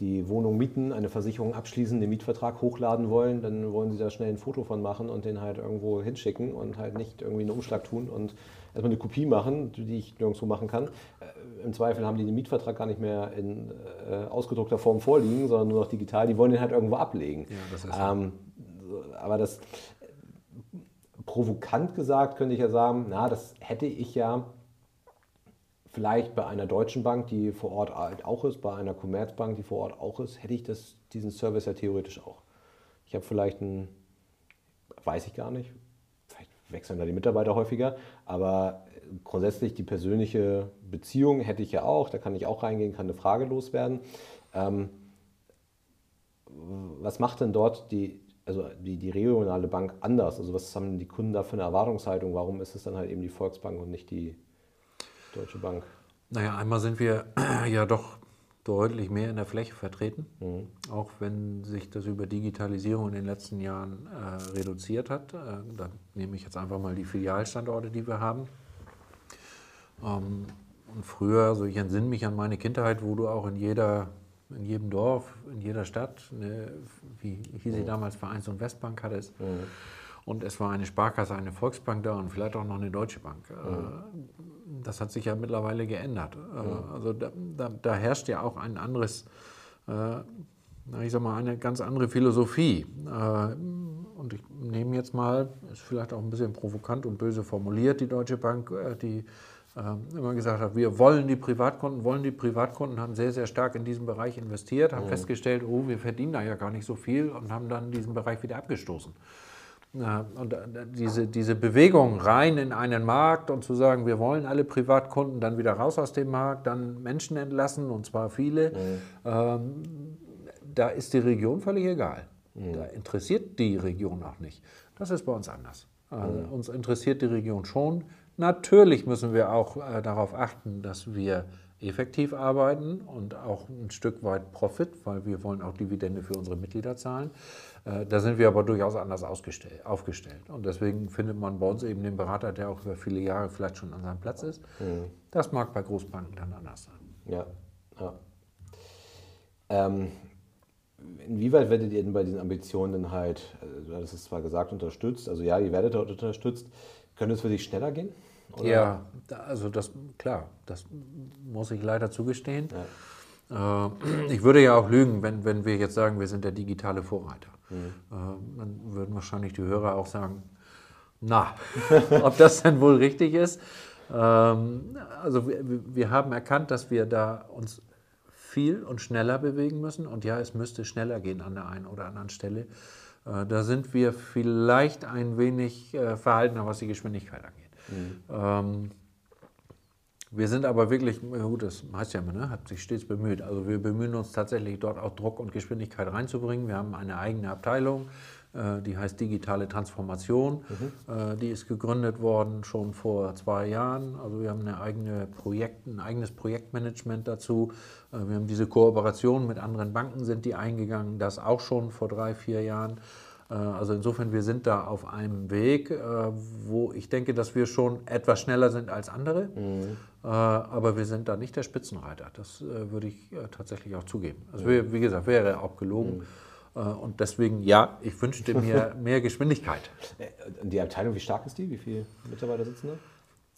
die Wohnung mieten, eine Versicherung abschließen, den Mietvertrag hochladen wollen, dann wollen sie da schnell ein Foto von machen und den halt irgendwo hinschicken und halt nicht irgendwie einen Umschlag tun und erstmal eine Kopie machen, die ich nirgendwo machen kann. Äh, Im Zweifel haben die den Mietvertrag gar nicht mehr in äh, ausgedruckter Form vorliegen, sondern nur noch digital. Die wollen den halt irgendwo ablegen. Ja, das ist ähm, aber das provokant gesagt könnte ich ja sagen, na, das hätte ich ja vielleicht bei einer deutschen Bank, die vor Ort halt auch ist, bei einer Commerzbank, die vor Ort auch ist, hätte ich das, diesen Service ja theoretisch auch. Ich habe vielleicht einen, weiß ich gar nicht, wechseln da die Mitarbeiter häufiger, aber grundsätzlich die persönliche Beziehung hätte ich ja auch, da kann ich auch reingehen, kann eine Frage loswerden. Ähm, was macht denn dort die, also die, die regionale Bank anders? Also was haben die Kunden da für eine Erwartungshaltung? Warum ist es dann halt eben die Volksbank und nicht die Deutsche Bank? Naja, einmal sind wir ja doch deutlich mehr in der Fläche vertreten, auch wenn sich das über Digitalisierung in den letzten Jahren äh, reduziert hat. Äh, da nehme ich jetzt einfach mal die Filialstandorte, die wir haben. Ähm, und früher, also ich entsinne mich an meine Kindheit, wo du auch in jeder, in jedem Dorf, in jeder Stadt, eine, wie hieß sie damals, Vereins- und Westbank hattest. Und es war eine Sparkasse, eine Volksbank da und vielleicht auch noch eine Deutsche Bank. Äh, Das hat sich ja mittlerweile geändert. Äh, Also da, da, da herrscht ja auch ein anderes, äh, ich sag mal, eine ganz andere Philosophie. Äh, Und ich nehme jetzt mal, ist vielleicht auch ein bisschen provokant und böse formuliert, die Deutsche Bank, äh, die äh, immer gesagt hat, wir wollen die Privatkunden, wollen die Privatkunden, haben sehr, sehr stark in diesen Bereich investiert, haben festgestellt, oh, wir verdienen da ja gar nicht so viel und haben dann diesen Bereich wieder abgestoßen. Ja, und äh, diese, diese Bewegung rein in einen Markt und zu sagen, wir wollen alle Privatkunden dann wieder raus aus dem Markt, dann Menschen entlassen und zwar viele, ähm, da ist die Region völlig egal. Da interessiert die Region auch nicht. Das ist bei uns anders. Also Uns interessiert die Region schon. Natürlich müssen wir auch äh, darauf achten, dass wir effektiv arbeiten und auch ein Stück weit Profit, weil wir wollen auch Dividende für unsere Mitglieder zahlen. Äh, Da sind wir aber durchaus anders aufgestellt. Und deswegen findet man bei uns eben den Berater, der auch über viele Jahre vielleicht schon an seinem Platz ist. Das mag bei Großbanken dann anders sein. Ja, ja. Ähm, inwieweit werdet ihr denn bei diesen Ambitionen halt, äh, du hattest es zwar gesagt, unterstützt, also ja, ihr werdet dort unterstützt, könnte es für dich schneller gehen? Oder? Ja, also das, klar, das muss ich leider zugestehen. Äh, Ich würde ja auch lügen, wenn, wenn wir jetzt sagen, wir sind der digitale Vorreiter. Äh, Dann würden wahrscheinlich die Hörer auch sagen, na, ob das denn wohl richtig ist. Ähm, Also wir, wir haben erkannt, dass wir da uns viel und schneller bewegen müssen. Und ja, es müsste schneller gehen an der einen oder anderen Stelle. Äh, Da sind wir vielleicht ein wenig verhaltener, was die Geschwindigkeit angeht. Ähm, wir sind aber wirklich, gut, das heißt ja immer, ne, hat sich stets bemüht. Also wir bemühen uns tatsächlich dort auch Druck und Geschwindigkeit reinzubringen. Wir haben eine eigene Abteilung, äh, die heißt Digitale Transformation. Äh, die ist gegründet worden schon vor zwei Jahren. Also wir haben eine eigene Projekt, ein eigenes Projektmanagement dazu. Äh, wir haben diese Kooperation mit anderen Banken sind die eingegangen, das auch schon vor drei, vier Jahren. Äh, Also insofern, wir sind da auf einem Weg, äh, wo ich denke, dass wir schon etwas schneller sind als andere. Äh, Aber wir sind da nicht der Spitzenreiter. Das würde ich tatsächlich auch zugeben. Also wie wie gesagt, wäre auch gelogen. Äh, Und deswegen, ja, ich wünschte mir mehr Geschwindigkeit. Die Abteilung, wie stark ist die? Wie viele Mitarbeiter sitzen da?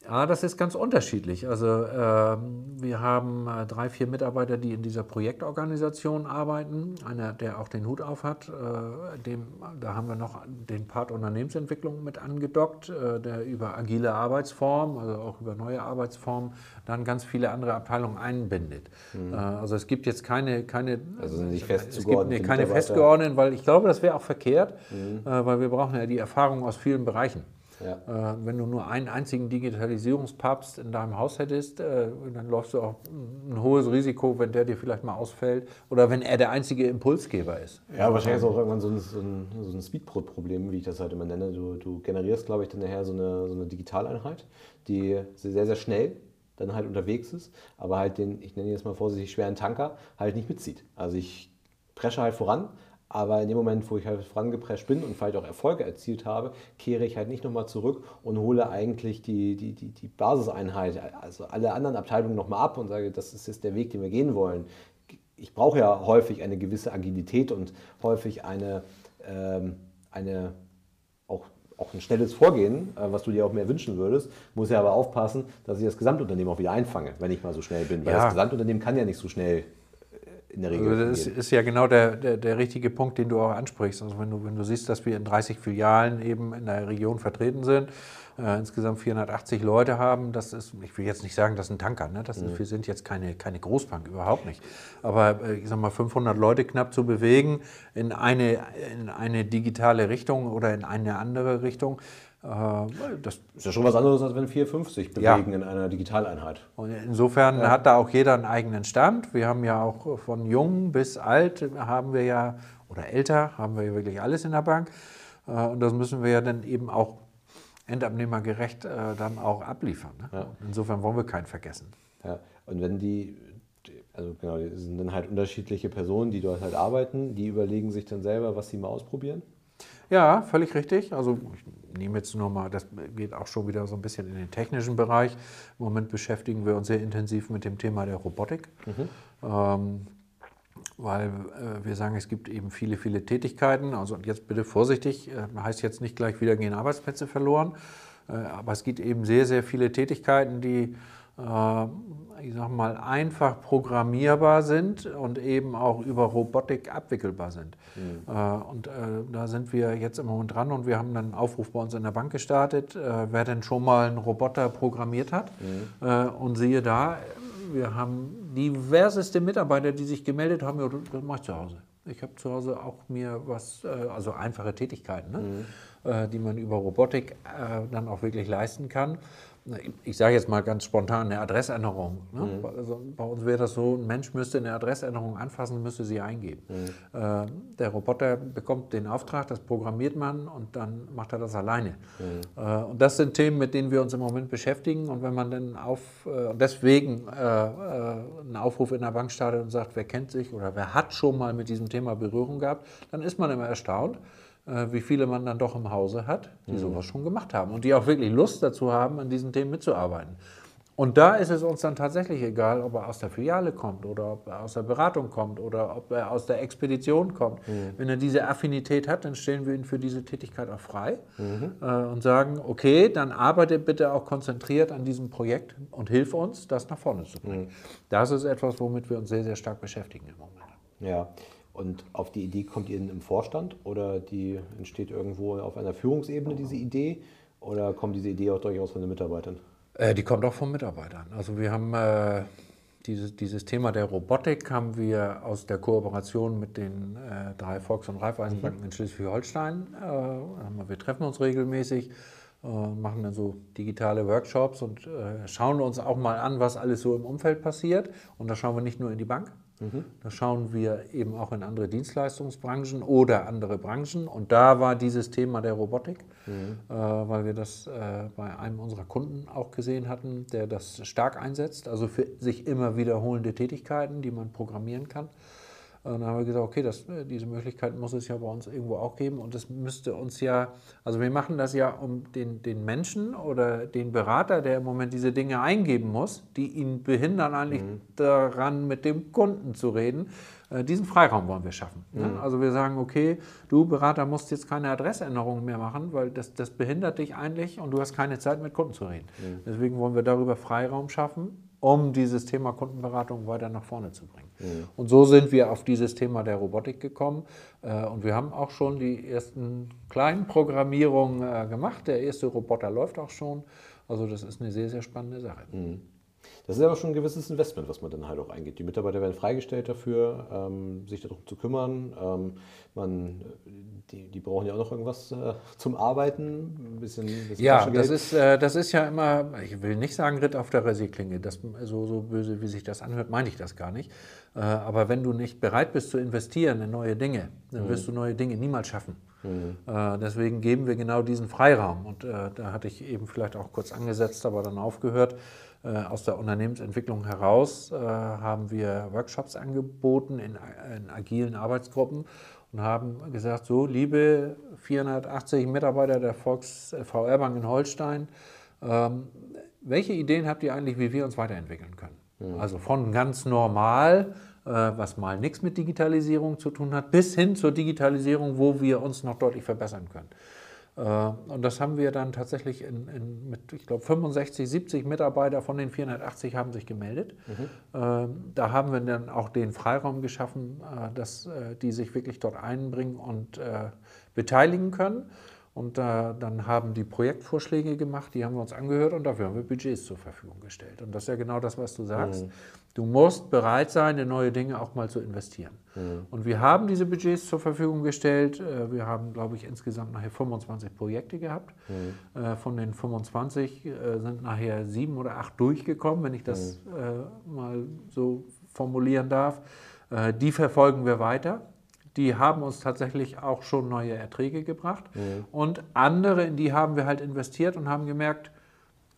Ja, das ist ganz unterschiedlich. Also ähm, wir haben äh, drei, vier Mitarbeiter, die in dieser Projektorganisation arbeiten. Einer, der auch den Hut auf hat. Äh, dem, da haben wir noch den Part Unternehmensentwicklung mit angedockt, äh, der über agile Arbeitsformen, also auch über neue Arbeitsformen, dann ganz viele andere Abteilungen einbindet. Äh, also es gibt jetzt keine, keine Also sind nicht fest es gibt nee, keine festgeordneten, weil ich glaube, das wäre auch verkehrt, äh, weil wir brauchen ja die Erfahrung aus vielen Bereichen. Ja. Äh, wenn du nur einen einzigen Digitalisierungspapst in deinem Haus hättest, äh, dann läufst du auch ein hohes Risiko, wenn der dir vielleicht mal ausfällt oder wenn er der einzige Impulsgeber ist. Ja, wahrscheinlich ist auch irgendwann so ein, so ein, so ein Speedbrot-Problem, wie ich das halt immer nenne. Du, du generierst, glaube ich, dann nachher so eine, so eine Digitaleinheit, die sehr, sehr schnell dann halt unterwegs ist, aber halt den, ich nenne jetzt mal vorsichtig, schweren Tanker halt nicht mitzieht. Also ich presche halt voran, aber in dem Moment, wo ich halt vorangeprescht bin und vielleicht auch Erfolge erzielt habe, kehre ich halt nicht nochmal zurück und hole eigentlich die, die, die, die Basiseinheit, also alle anderen Abteilungen nochmal ab und sage, das ist jetzt der Weg, den wir gehen wollen. Ich brauche ja häufig eine gewisse Agilität und häufig eine, ähm, eine auch auch ein schnelles Vorgehen, äh, was du dir auch mehr wünschen würdest, muss ja aber aufpassen, dass ich das Gesamtunternehmen auch wieder einfange, wenn ich mal so schnell bin. Weil ja. das Gesamtunternehmen kann ja nicht so schnell in der Regel. Also das ist ja genau der, der, der, richtige Punkt, den du auch ansprichst. Also wenn du, wenn du siehst, dass wir in 30 Filialen eben in der Region vertreten sind, äh, insgesamt 480 Leute haben, das ist, ich will jetzt nicht sagen, das ist ein Tanker, ne? das ist, mhm. wir sind jetzt keine, keine Großbank, überhaupt nicht. Aber äh, ich sag mal, 500 Leute knapp zu bewegen in eine, in eine digitale Richtung oder in eine andere Richtung, das ist ja schon was anderes, als wenn 450 bewegen ja. in einer Digitaleinheit. Und insofern ja. hat da auch jeder einen eigenen Stand. Wir haben ja auch von jung bis alt haben wir ja, oder älter, haben wir ja wirklich alles in der Bank. Äh, und das müssen wir ja dann eben auch endabnehmergerecht äh, dann auch abliefern. Ne? Ja. Insofern wollen wir keinen vergessen. Ja. Und wenn die, also genau, das sind dann halt unterschiedliche Personen, die dort halt arbeiten, die überlegen sich dann selber, was sie mal ausprobieren? Ja, völlig richtig. Also ich nehme jetzt nur mal, das geht auch schon wieder so ein bisschen in den technischen Bereich. Im Moment beschäftigen wir uns sehr intensiv mit dem Thema der Robotik. Mhm. Ähm, weil äh, wir sagen, es gibt eben viele, viele Tätigkeiten. Also jetzt bitte vorsichtig, äh, heißt jetzt nicht gleich wieder gehen Arbeitsplätze verloren, äh, aber es gibt eben sehr, sehr viele Tätigkeiten, die ich sag mal, einfach programmierbar sind und eben auch über Robotik abwickelbar sind. Mhm. Äh, und äh, da sind wir jetzt im Moment dran und wir haben einen Aufruf bei uns in der Bank gestartet, wer denn schon mal einen Roboter programmiert hat. Mhm. Und siehe da, wir haben diverseste Mitarbeiter, die sich gemeldet haben, ja, das mache ich zu Hause. Ich habe zu Hause auch mir was, also einfache Tätigkeiten, ne? mhm. die man über Robotik dann auch wirklich leisten kann ich sage jetzt mal ganz spontan, eine Adressänderung. Ne? Mhm. Also bei uns wäre das so, ein Mensch müsste eine Adressänderung anfassen, müsste sie eingeben. Mhm. Äh, der Roboter bekommt den Auftrag, das programmiert man und dann macht er das alleine. Mhm. Äh, und das sind Themen, mit denen wir uns im Moment beschäftigen. Und wenn man dann auf, äh, deswegen äh, äh, einen Aufruf in der Bank startet und sagt, wer kennt sich oder wer hat schon mal mit diesem Thema Berührung gehabt, dann ist man immer erstaunt. Äh, wie viele man dann doch im Hause hat, die mhm. sowas schon gemacht haben und die auch wirklich Lust dazu haben, an diesen Themen mitzuarbeiten. Und da ist es uns dann tatsächlich egal, ob er aus der Filiale kommt oder ob er aus der Beratung kommt oder ob er aus der Expedition kommt. Mhm. Wenn er diese Affinität hat, dann stellen wir ihn für diese Tätigkeit auch frei mhm. äh, und sagen, okay, dann arbeite bitte auch konzentriert an diesem Projekt und hilf uns, das nach vorne zu bringen. Mhm. Das ist etwas, womit wir uns sehr, sehr stark beschäftigen im Moment. Ja, und auf die Idee kommt ihr im Vorstand oder die entsteht irgendwo auf einer Führungsebene, diese Idee? Oder kommt diese Idee auch durchaus von den Mitarbeitern? Äh, die kommt auch von Mitarbeitern. Also wir haben äh, dieses, dieses Thema der Robotik haben wir aus der Kooperation mit den äh, drei Volks- und Raiffeisenbanken mhm. in Schleswig-Holstein. Äh, wir treffen uns regelmäßig, äh, machen dann so digitale Workshops und äh, schauen uns auch mal an, was alles so im Umfeld passiert. Und da schauen wir nicht nur in die Bank, Da schauen wir eben auch in andere Dienstleistungsbranchen oder andere Branchen. Und da war dieses Thema der Robotik, mhm. äh, weil wir das äh, bei einem unserer Kunden auch gesehen hatten, der das stark einsetzt, also für sich immer wiederholende Tätigkeiten, die man programmieren kann. Und dann haben wir gesagt, okay, das, diese Möglichkeit muss es ja bei uns irgendwo auch geben. Und das müsste uns ja, also wir machen das ja, um den, den Menschen oder den Berater, der im Moment diese Dinge eingeben muss, die ihn behindern eigentlich mhm. daran, mit dem Kunden zu reden. Äh, diesen Freiraum wollen wir schaffen. Ne? Mhm. Also wir sagen, okay, du Berater musst jetzt keine Adressänderungen mehr machen, weil das, das behindert dich eigentlich und du hast keine Zeit mit Kunden zu reden. Mhm. Deswegen wollen wir darüber Freiraum schaffen um dieses Thema Kundenberatung weiter nach vorne zu bringen. Mhm. Und so sind wir auf dieses Thema der Robotik gekommen. Äh, und wir haben auch schon die ersten kleinen Programmierungen äh, gemacht. Der erste Roboter läuft auch schon. Also das ist eine sehr, sehr spannende Sache. Mhm. Das ist aber schon ein gewisses Investment, was man dann halt auch eingeht. Die Mitarbeiter werden freigestellt dafür, ähm, sich darum zu kümmern. Ähm, man, die, die, brauchen ja auch noch irgendwas äh, zum Arbeiten. Ein bisschen, bisschen ja, das ist, äh, das ist ja immer, ich will nicht sagen Ritt auf der Rasierklinge. Das, so, so böse, wie sich das anhört, meine ich das gar nicht. Äh, aber wenn du nicht bereit bist zu investieren in neue Dinge, dann mhm. wirst du neue Dinge niemals schaffen. Mhm. Äh, deswegen geben wir genau diesen Freiraum. Und äh, da hatte ich eben vielleicht auch kurz angesetzt, aber dann aufgehört. Aus der Unternehmensentwicklung heraus haben wir Workshops angeboten in, in agilen Arbeitsgruppen und haben gesagt, so liebe 480 Mitarbeiter der Volks VR Bank in Holstein, ähm, welche Ideen habt ihr eigentlich, wie wir uns weiterentwickeln können? Mhm. Also von ganz normal, äh, was mal nichts mit Digitalisierung zu tun hat, bis hin zur Digitalisierung, wo wir uns noch deutlich verbessern können. Äh, und das haben wir dann tatsächlich in, in, mit, ich glaube, 65, 70 Mitarbeiter von den 480 haben sich gemeldet. Mhm. Ähm, da haben wir dann auch den Freiraum geschaffen, äh, dass die sich wirklich dort einbringen und beteiligen können. Und äh, dann haben die Projektvorschläge gemacht, die haben wir uns angehört und dafür haben wir Budgets zur Verfügung gestellt. Und das ist ja genau das, was du sagst. Mhm. Du musst bereit sein, in neue Dinge auch mal zu investieren. Mhm. Und wir haben diese Budgets zur Verfügung gestellt. Äh, wir haben, glaube ich, insgesamt nachher 25 Projekte gehabt. Mhm. Äh, von den 25 äh, sind nachher sieben oder acht durchgekommen, wenn ich das mhm. mal so formulieren darf. Die verfolgen wir weiter die haben uns tatsächlich auch schon neue Erträge gebracht. Mhm. Und andere, in die haben wir halt investiert und haben gemerkt,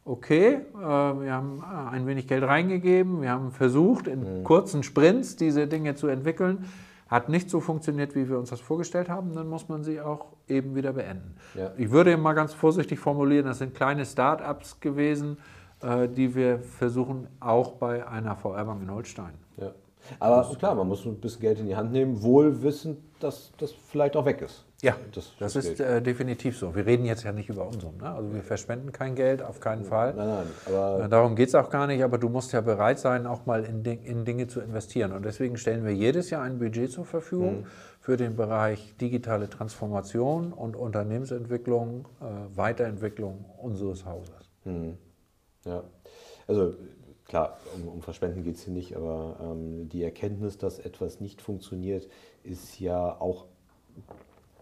okay, äh, wir haben äh, ein wenig Geld reingegeben, wir haben versucht, in mhm. kurzen Sprints diese Dinge zu entwickeln. Hat nicht so funktioniert, wie wir uns das vorgestellt haben, dann muss man sie auch eben wieder beenden. Ja. Ich würde mal ganz vorsichtig formulieren, das sind kleine Start-ups gewesen, äh, die wir versuchen, auch bei einer VR-Bank in Holstein ja. Aber klar, man muss ein bisschen Geld in die Hand nehmen, wohl wissend, dass das vielleicht auch weg ist. Ja, das, das, ist äh, definitiv so. Wir reden jetzt ja nicht über Unsummen. Ne? Also wir verschwenden kein Geld, auf keinen Fall. Nein, nein. Aber äh, Darum geht es auch gar nicht, aber du musst ja bereit sein, auch mal in, in, Dinge zu investieren. Und deswegen stellen wir jedes Jahr ein Budget zur Verfügung mhm. für den Bereich digitale Transformation und Unternehmensentwicklung, äh, Weiterentwicklung unseres Hauses. Mhm. Ja, also klar, um, um Verschwenden geht es hier nicht, aber ähm, die Erkenntnis, dass etwas nicht funktioniert, ist ja auch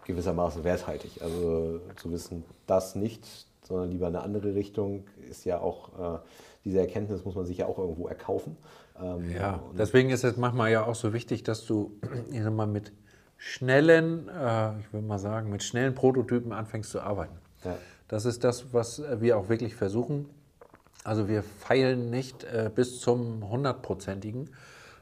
gewissermaßen werthaltig. Also zu wissen, das nicht, sondern lieber eine andere Richtung, ist ja auch, äh, diese Erkenntnis muss man sich ja auch irgendwo erkaufen. Ähm, ja, deswegen ist es manchmal ja auch so wichtig, dass du mal, mit schnellen, äh, ich würde mal sagen, mit schnellen Prototypen anfängst zu arbeiten. Ja. Das ist das, was wir auch wirklich versuchen also wir feilen nicht äh, bis zum hundertprozentigen,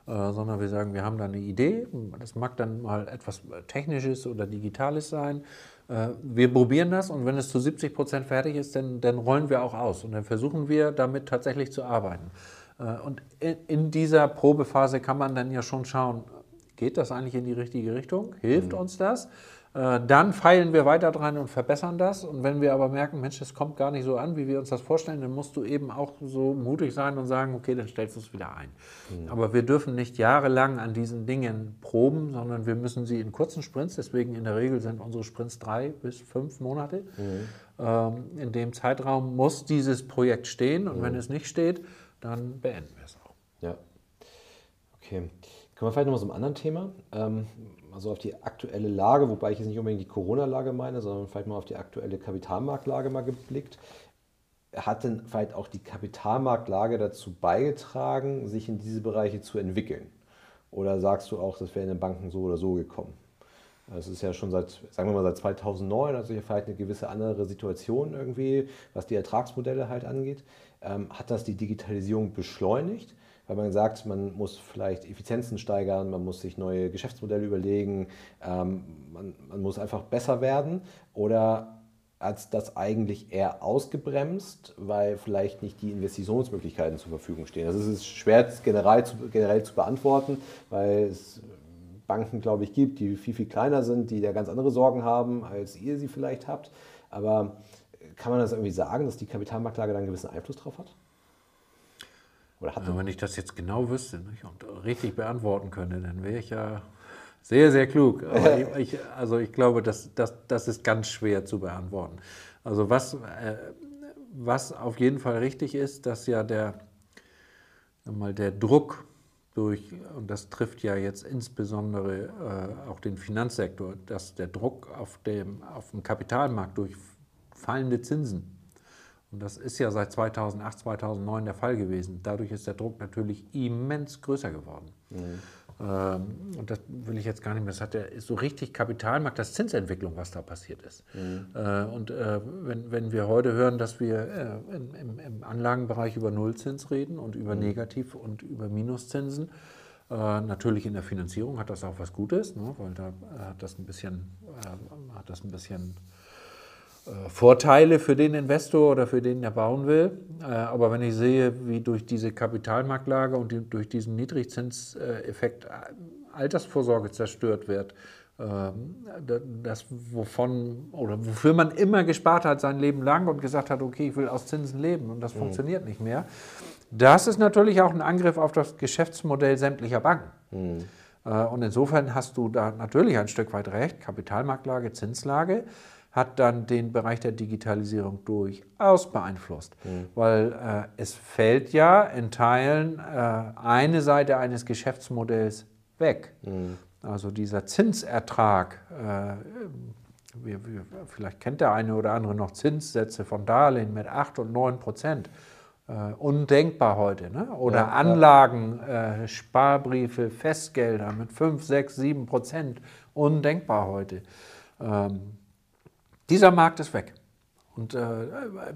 äh, sondern wir sagen, wir haben da eine Idee. Das mag dann mal etwas Technisches oder Digitales sein. Äh, wir probieren das und wenn es zu 70 Prozent fertig ist, dann, dann rollen wir auch aus und dann versuchen wir damit tatsächlich zu arbeiten. Äh, und in, in, dieser Probephase kann man dann ja schon schauen, geht das eigentlich in die richtige Richtung? Hilft mhm. uns das? Äh, dann feilen wir weiter dran und verbessern das. Und wenn wir aber merken, Mensch, das kommt gar nicht so an, wie wir uns das vorstellen, dann musst du eben auch so mutig sein und sagen, okay, dann stellst du es wieder ein. Mhm. Aber wir dürfen nicht jahrelang an diesen Dingen proben, sondern wir müssen sie in kurzen Sprints, deswegen in der Regel sind unsere Sprints drei bis fünf Monate. Mhm. Ähm, in dem Zeitraum muss dieses Projekt stehen und mhm. wenn es nicht steht, dann beenden wir es auch. Ja. Okay. Kommen wir vielleicht noch mal zu einem anderen Thema. Ähm, also auf die aktuelle Lage, wobei ich jetzt nicht unbedingt die Corona-Lage meine, sondern vielleicht mal auf die aktuelle Kapitalmarktlage mal geblickt. Hat denn vielleicht auch die Kapitalmarktlage dazu beigetragen, sich in diese Bereiche zu entwickeln? Oder sagst du auch, das wäre in den Banken so oder so gekommen? Es ist ja schon seit, sagen wir mal, seit 2009, also hier vielleicht eine gewisse andere Situation irgendwie, was die Ertragsmodelle halt angeht. Ähm, hat das die Digitalisierung beschleunigt? Weil man sagt, man muss vielleicht Effizienzen steigern, man muss sich neue Geschäftsmodelle überlegen, ähm, man, man, muss einfach besser werden oder hat das eigentlich eher ausgebremst, weil vielleicht nicht die Investitionsmöglichkeiten zur Verfügung stehen? Also es ist schwer generell zu, generell zu beantworten, weil es Banken, glaube ich, gibt, die viel, viel kleiner sind, die da ganz andere Sorgen haben, als ihr sie vielleicht habt. Aber kann man das irgendwie sagen, dass die Kapitalmarktlage da einen gewissen Einfluss drauf hat? Oder hatte? Wenn ich das jetzt genau wüsste nicht, und richtig beantworten könnte, dann wäre ich ja sehr, sehr klug. Aber ich, also ich glaube, das, das, das ist ganz schwer zu beantworten. Also was, äh, was auf jeden Fall richtig ist, dass ja der, mal der Druck durch, und das trifft ja jetzt insbesondere äh, auch den Finanzsektor, dass der Druck auf dem, auf dem Kapitalmarkt durch fallende Zinsen, und das ist ja seit 2008, 2009 der Fall gewesen, dadurch ist der Druck natürlich immens größer geworden. Mhm. Ähm, und das will ich jetzt gar nicht mehr. Das hat ja so richtig Kapitalmarkt, das Zinsentwicklung, was da passiert ist. Mhm. Äh, und äh, wenn, wenn wir heute hören, dass wir äh, im, im, Anlagenbereich über Nullzins reden und über mhm. Negativ- und über Minuszinsen, natürlich in der Finanzierung hat das auch was Gutes, ne, weil da hat das ein bisschen, hat das ein bisschen äh, Vorteile für den Investor oder für den, der bauen will. Äh, aber wenn ich sehe, wie durch diese Kapitalmarktlage und durch diesen Niedrigzinseffekt Altersvorsorge zerstört wird, ähm, das wovon oder wofür man immer gespart hat sein Leben lang und gesagt hat, okay, ich will aus Zinsen leben und das mhm. funktioniert nicht mehr. Das ist natürlich auch ein Angriff auf das Geschäftsmodell sämtlicher Banken. Mhm. Äh, und insofern hast du da natürlich ein Stück weit recht, Kapitalmarktlage, Zinslage hat dann den Bereich der Digitalisierung durchaus beeinflusst. Mhm. Weil äh, es fällt ja in Teilen äh, eine Seite eines Geschäftsmodells weg. Mhm. Also dieser Zinsertrag, äh, wir, wir, vielleicht kennt der eine oder andere noch Zinssätze von Darlehen mit 8 und 9 Prozent. Uh, undenkbar heute. Ne? Oder ja, Anlagen, ja. Äh, Sparbriefe, Festgelder mit 5, 6, 7 Prozent. Undenkbar heute. Ähm, dieser Markt ist weg. Und äh,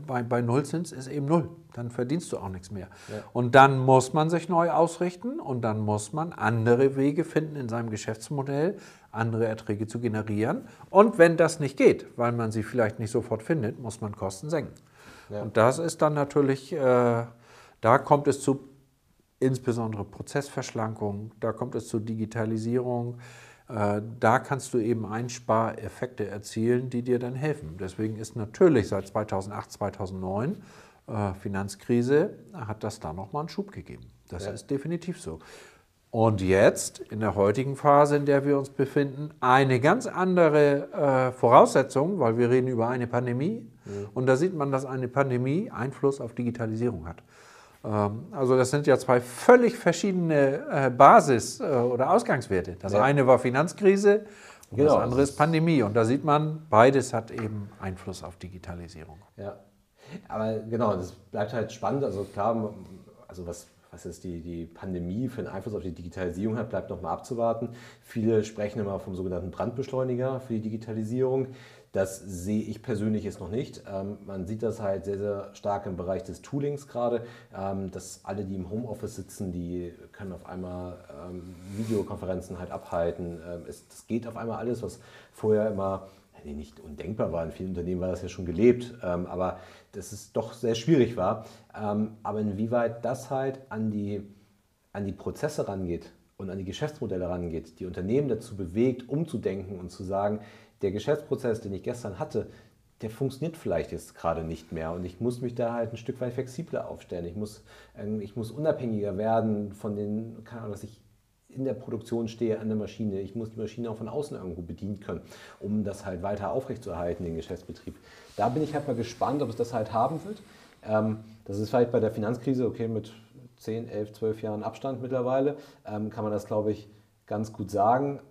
bei, bei Nullzins ist eben null. Dann verdienst du auch nichts mehr. Ja. Und dann muss man sich neu ausrichten und dann muss man andere Wege finden in seinem Geschäftsmodell, andere Erträge zu generieren. Und wenn das nicht geht, weil man sie vielleicht nicht sofort findet, muss man Kosten senken. Ja. Und das ist dann natürlich, äh, da kommt es zu insbesondere Prozessverschlankung, da kommt es zu Digitalisierung. Äh, da kannst du eben Einspareffekte erzielen, die dir dann helfen. Deswegen ist natürlich seit 2008, 2009 äh, Finanzkrise, hat das da nochmal einen Schub gegeben. Das ja. ist definitiv so. Und jetzt, in der heutigen Phase, in der wir uns befinden, eine ganz andere äh, Voraussetzung, weil wir reden über eine Pandemie. Mhm. Und da sieht man, dass eine Pandemie Einfluss auf Digitalisierung hat. Ähm, also das sind ja zwei völlig verschiedene äh, Basis- äh, oder Ausgangswerte. Das ja. eine war Finanzkrise und genau, das andere ist Pandemie. Und da sieht man, beides hat eben Einfluss auf Digitalisierung. Ja, aber genau, das bleibt halt spannend. Also klar, also was, was jetzt die, die Pandemie für einen Einfluss auf die Digitalisierung hat, bleibt nochmal abzuwarten. Viele sprechen immer vom sogenannten Brandbeschleuniger für die Digitalisierung. Das sehe ich persönlich jetzt noch nicht. Ähm, man sieht das halt sehr, sehr stark im Bereich des Toolings gerade, ähm, dass alle, die im Homeoffice sitzen, die können auf einmal ähm, Videokonferenzen halt abhalten. Ähm, es, das geht auf einmal alles, was vorher immer nee, nicht undenkbar war. In vielen Unternehmen war das ja schon gelebt, ähm, aber dass es doch sehr schwierig war. Ähm, aber inwieweit das halt an die, an die Prozesse rangeht und an die Geschäftsmodelle rangeht, die Unternehmen dazu bewegt, umzudenken und zu sagen, der Geschäftsprozess, den ich gestern hatte, der funktioniert vielleicht jetzt gerade nicht mehr und ich muss mich da halt ein Stück weit flexibler aufstellen. Ich muss, ähm, ich muss unabhängiger werden von den, keine Ahnung, dass ich in der Produktion stehe an der Maschine. Ich muss die Maschine auch von außen irgendwo bedienen können, um das halt weiter aufrechtzuerhalten, den Geschäftsbetrieb. Da bin ich halt mal gespannt, ob es das halt haben wird. Ähm, das ist vielleicht bei der Finanzkrise, okay, mit 10, 11, 12 Jahren Abstand mittlerweile, ähm, kann man das, glaube ich, ganz gut sagen.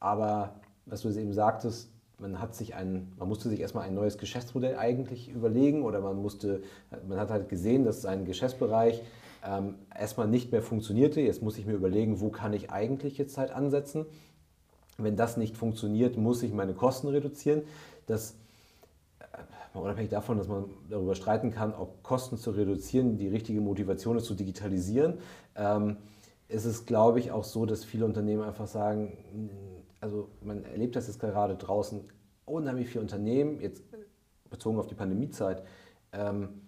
aber was du eben sagtest, man hat sich ein, man musste sich erstmal ein neues Geschäftsmodell eigentlich überlegen oder man musste, man hat halt gesehen, dass sein Geschäftsbereich ähm, erstmal nicht mehr funktionierte. Jetzt muss ich mir überlegen, wo kann ich eigentlich jetzt halt ansetzen. Wenn das nicht funktioniert, muss ich meine Kosten reduzieren. Das äh, unabhängig davon, dass man darüber streiten kann, ob Kosten zu reduzieren die richtige Motivation ist, zu digitalisieren, ähm, ist es, glaube ich, auch so, dass viele Unternehmen einfach sagen, also man erlebt das jetzt gerade draußen, unheimlich viele Unternehmen, jetzt bezogen auf die Pandemiezeit, ähm,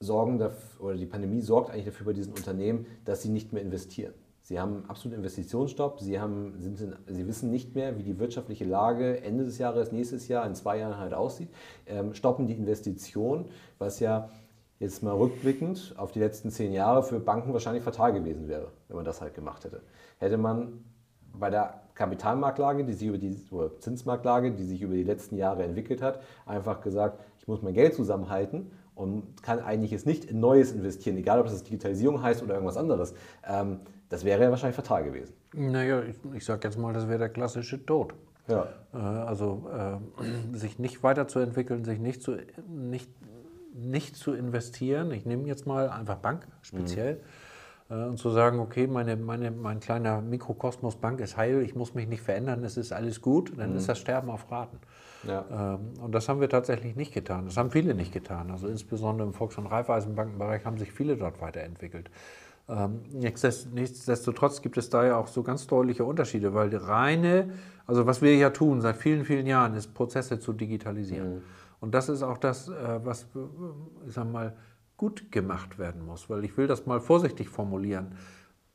sorgen dafür, oder die Pandemie sorgt eigentlich dafür bei diesen Unternehmen, dass sie nicht mehr investieren. Sie haben absoluten Investitionsstopp, sie, haben, sind, sie wissen nicht mehr, wie die wirtschaftliche Lage Ende des Jahres, nächstes Jahr, in zwei Jahren halt aussieht, ähm, stoppen die Investition, was ja jetzt mal rückblickend auf die letzten zehn Jahre für Banken wahrscheinlich fatal gewesen wäre, wenn man das halt gemacht hätte. Hätte man bei der Kapitalmarktlage, die sich über die oder Zinsmarktlage, die sich über die letzten Jahre entwickelt hat, einfach gesagt, ich muss mein Geld zusammenhalten und kann eigentlich jetzt nicht in Neues investieren, egal ob das Digitalisierung heißt oder irgendwas anderes. Ähm, das wäre ja wahrscheinlich fatal gewesen. Naja, ich, ich sage jetzt mal, das wäre der klassische Tod. Ja. Äh, also äh, sich nicht weiterzuentwickeln, sich nicht zu, nicht, nicht zu investieren. Ich nehme jetzt mal einfach Bank speziell. Mhm. Und zu sagen, okay, meine, meine, mein kleiner Mikrokosmos Bank ist heil, ich muss mich nicht verändern, es ist alles gut, dann mhm. ist das Sterben auf Raten. Ja. Ähm, und das haben wir tatsächlich nicht getan. Das haben viele nicht getan. Also insbesondere im Volks- und Raiffeisenbankenbereich haben sich viele dort weiterentwickelt. Ähm, nichtsdestotrotz gibt es da ja auch so ganz deutliche Unterschiede, weil die reine, also was wir ja tun seit vielen, vielen Jahren, ist Prozesse zu digitalisieren. Mhm. Und das ist auch das, äh, was, ich sag mal, gut gemacht werden muss, weil ich will das mal vorsichtig formulieren.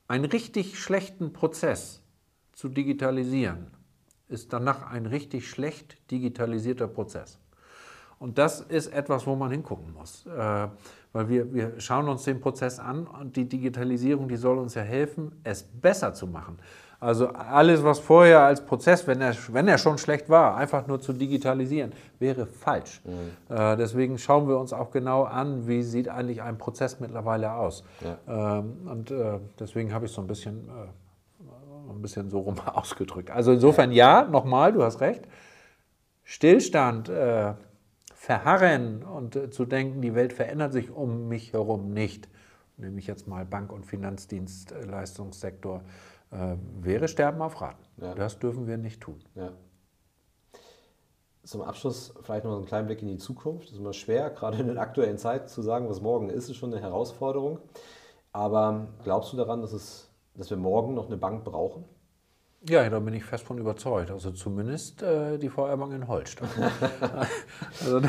Einen richtig schlechten Prozess zu digitalisieren ist danach ein richtig schlecht digitalisierter Prozess. Und das ist etwas, wo man hingucken muss. Äh, weil wir, wir schauen uns den Prozess an und die Digitalisierung, die soll uns ja helfen, es besser zu machen. Also alles, was vorher als Prozess, wenn er, wenn er schon schlecht war, einfach nur zu digitalisieren, wäre falsch. Mhm. Äh, deswegen schauen wir uns auch genau an, wie sieht eigentlich ein Prozess mittlerweile aus. Ja. Ähm, und äh, deswegen habe ich so ein bisschen, äh, ein bisschen so rum ausgedrückt. Also insofern ja, nochmal, du hast recht. Stillstand äh, verharren und äh, zu denken, die Welt verändert sich um mich herum nicht, nehme ich jetzt mal Bank- und Finanzdienstleistungssektor, äh, wäre Sterben auf Raten. Ja. Das dürfen wir nicht tun. Ja. Zum Abschluss vielleicht noch einen kleinen Blick in die Zukunft. Das ist immer schwer, gerade in der aktuellen Zeit zu sagen, was morgen ist, ist schon eine Herausforderung. Aber glaubst du daran, dass, es, dass wir morgen noch eine Bank brauchen? Ja, da bin ich fest von überzeugt. Also zumindest äh, die Feuerbank in Holstein. also,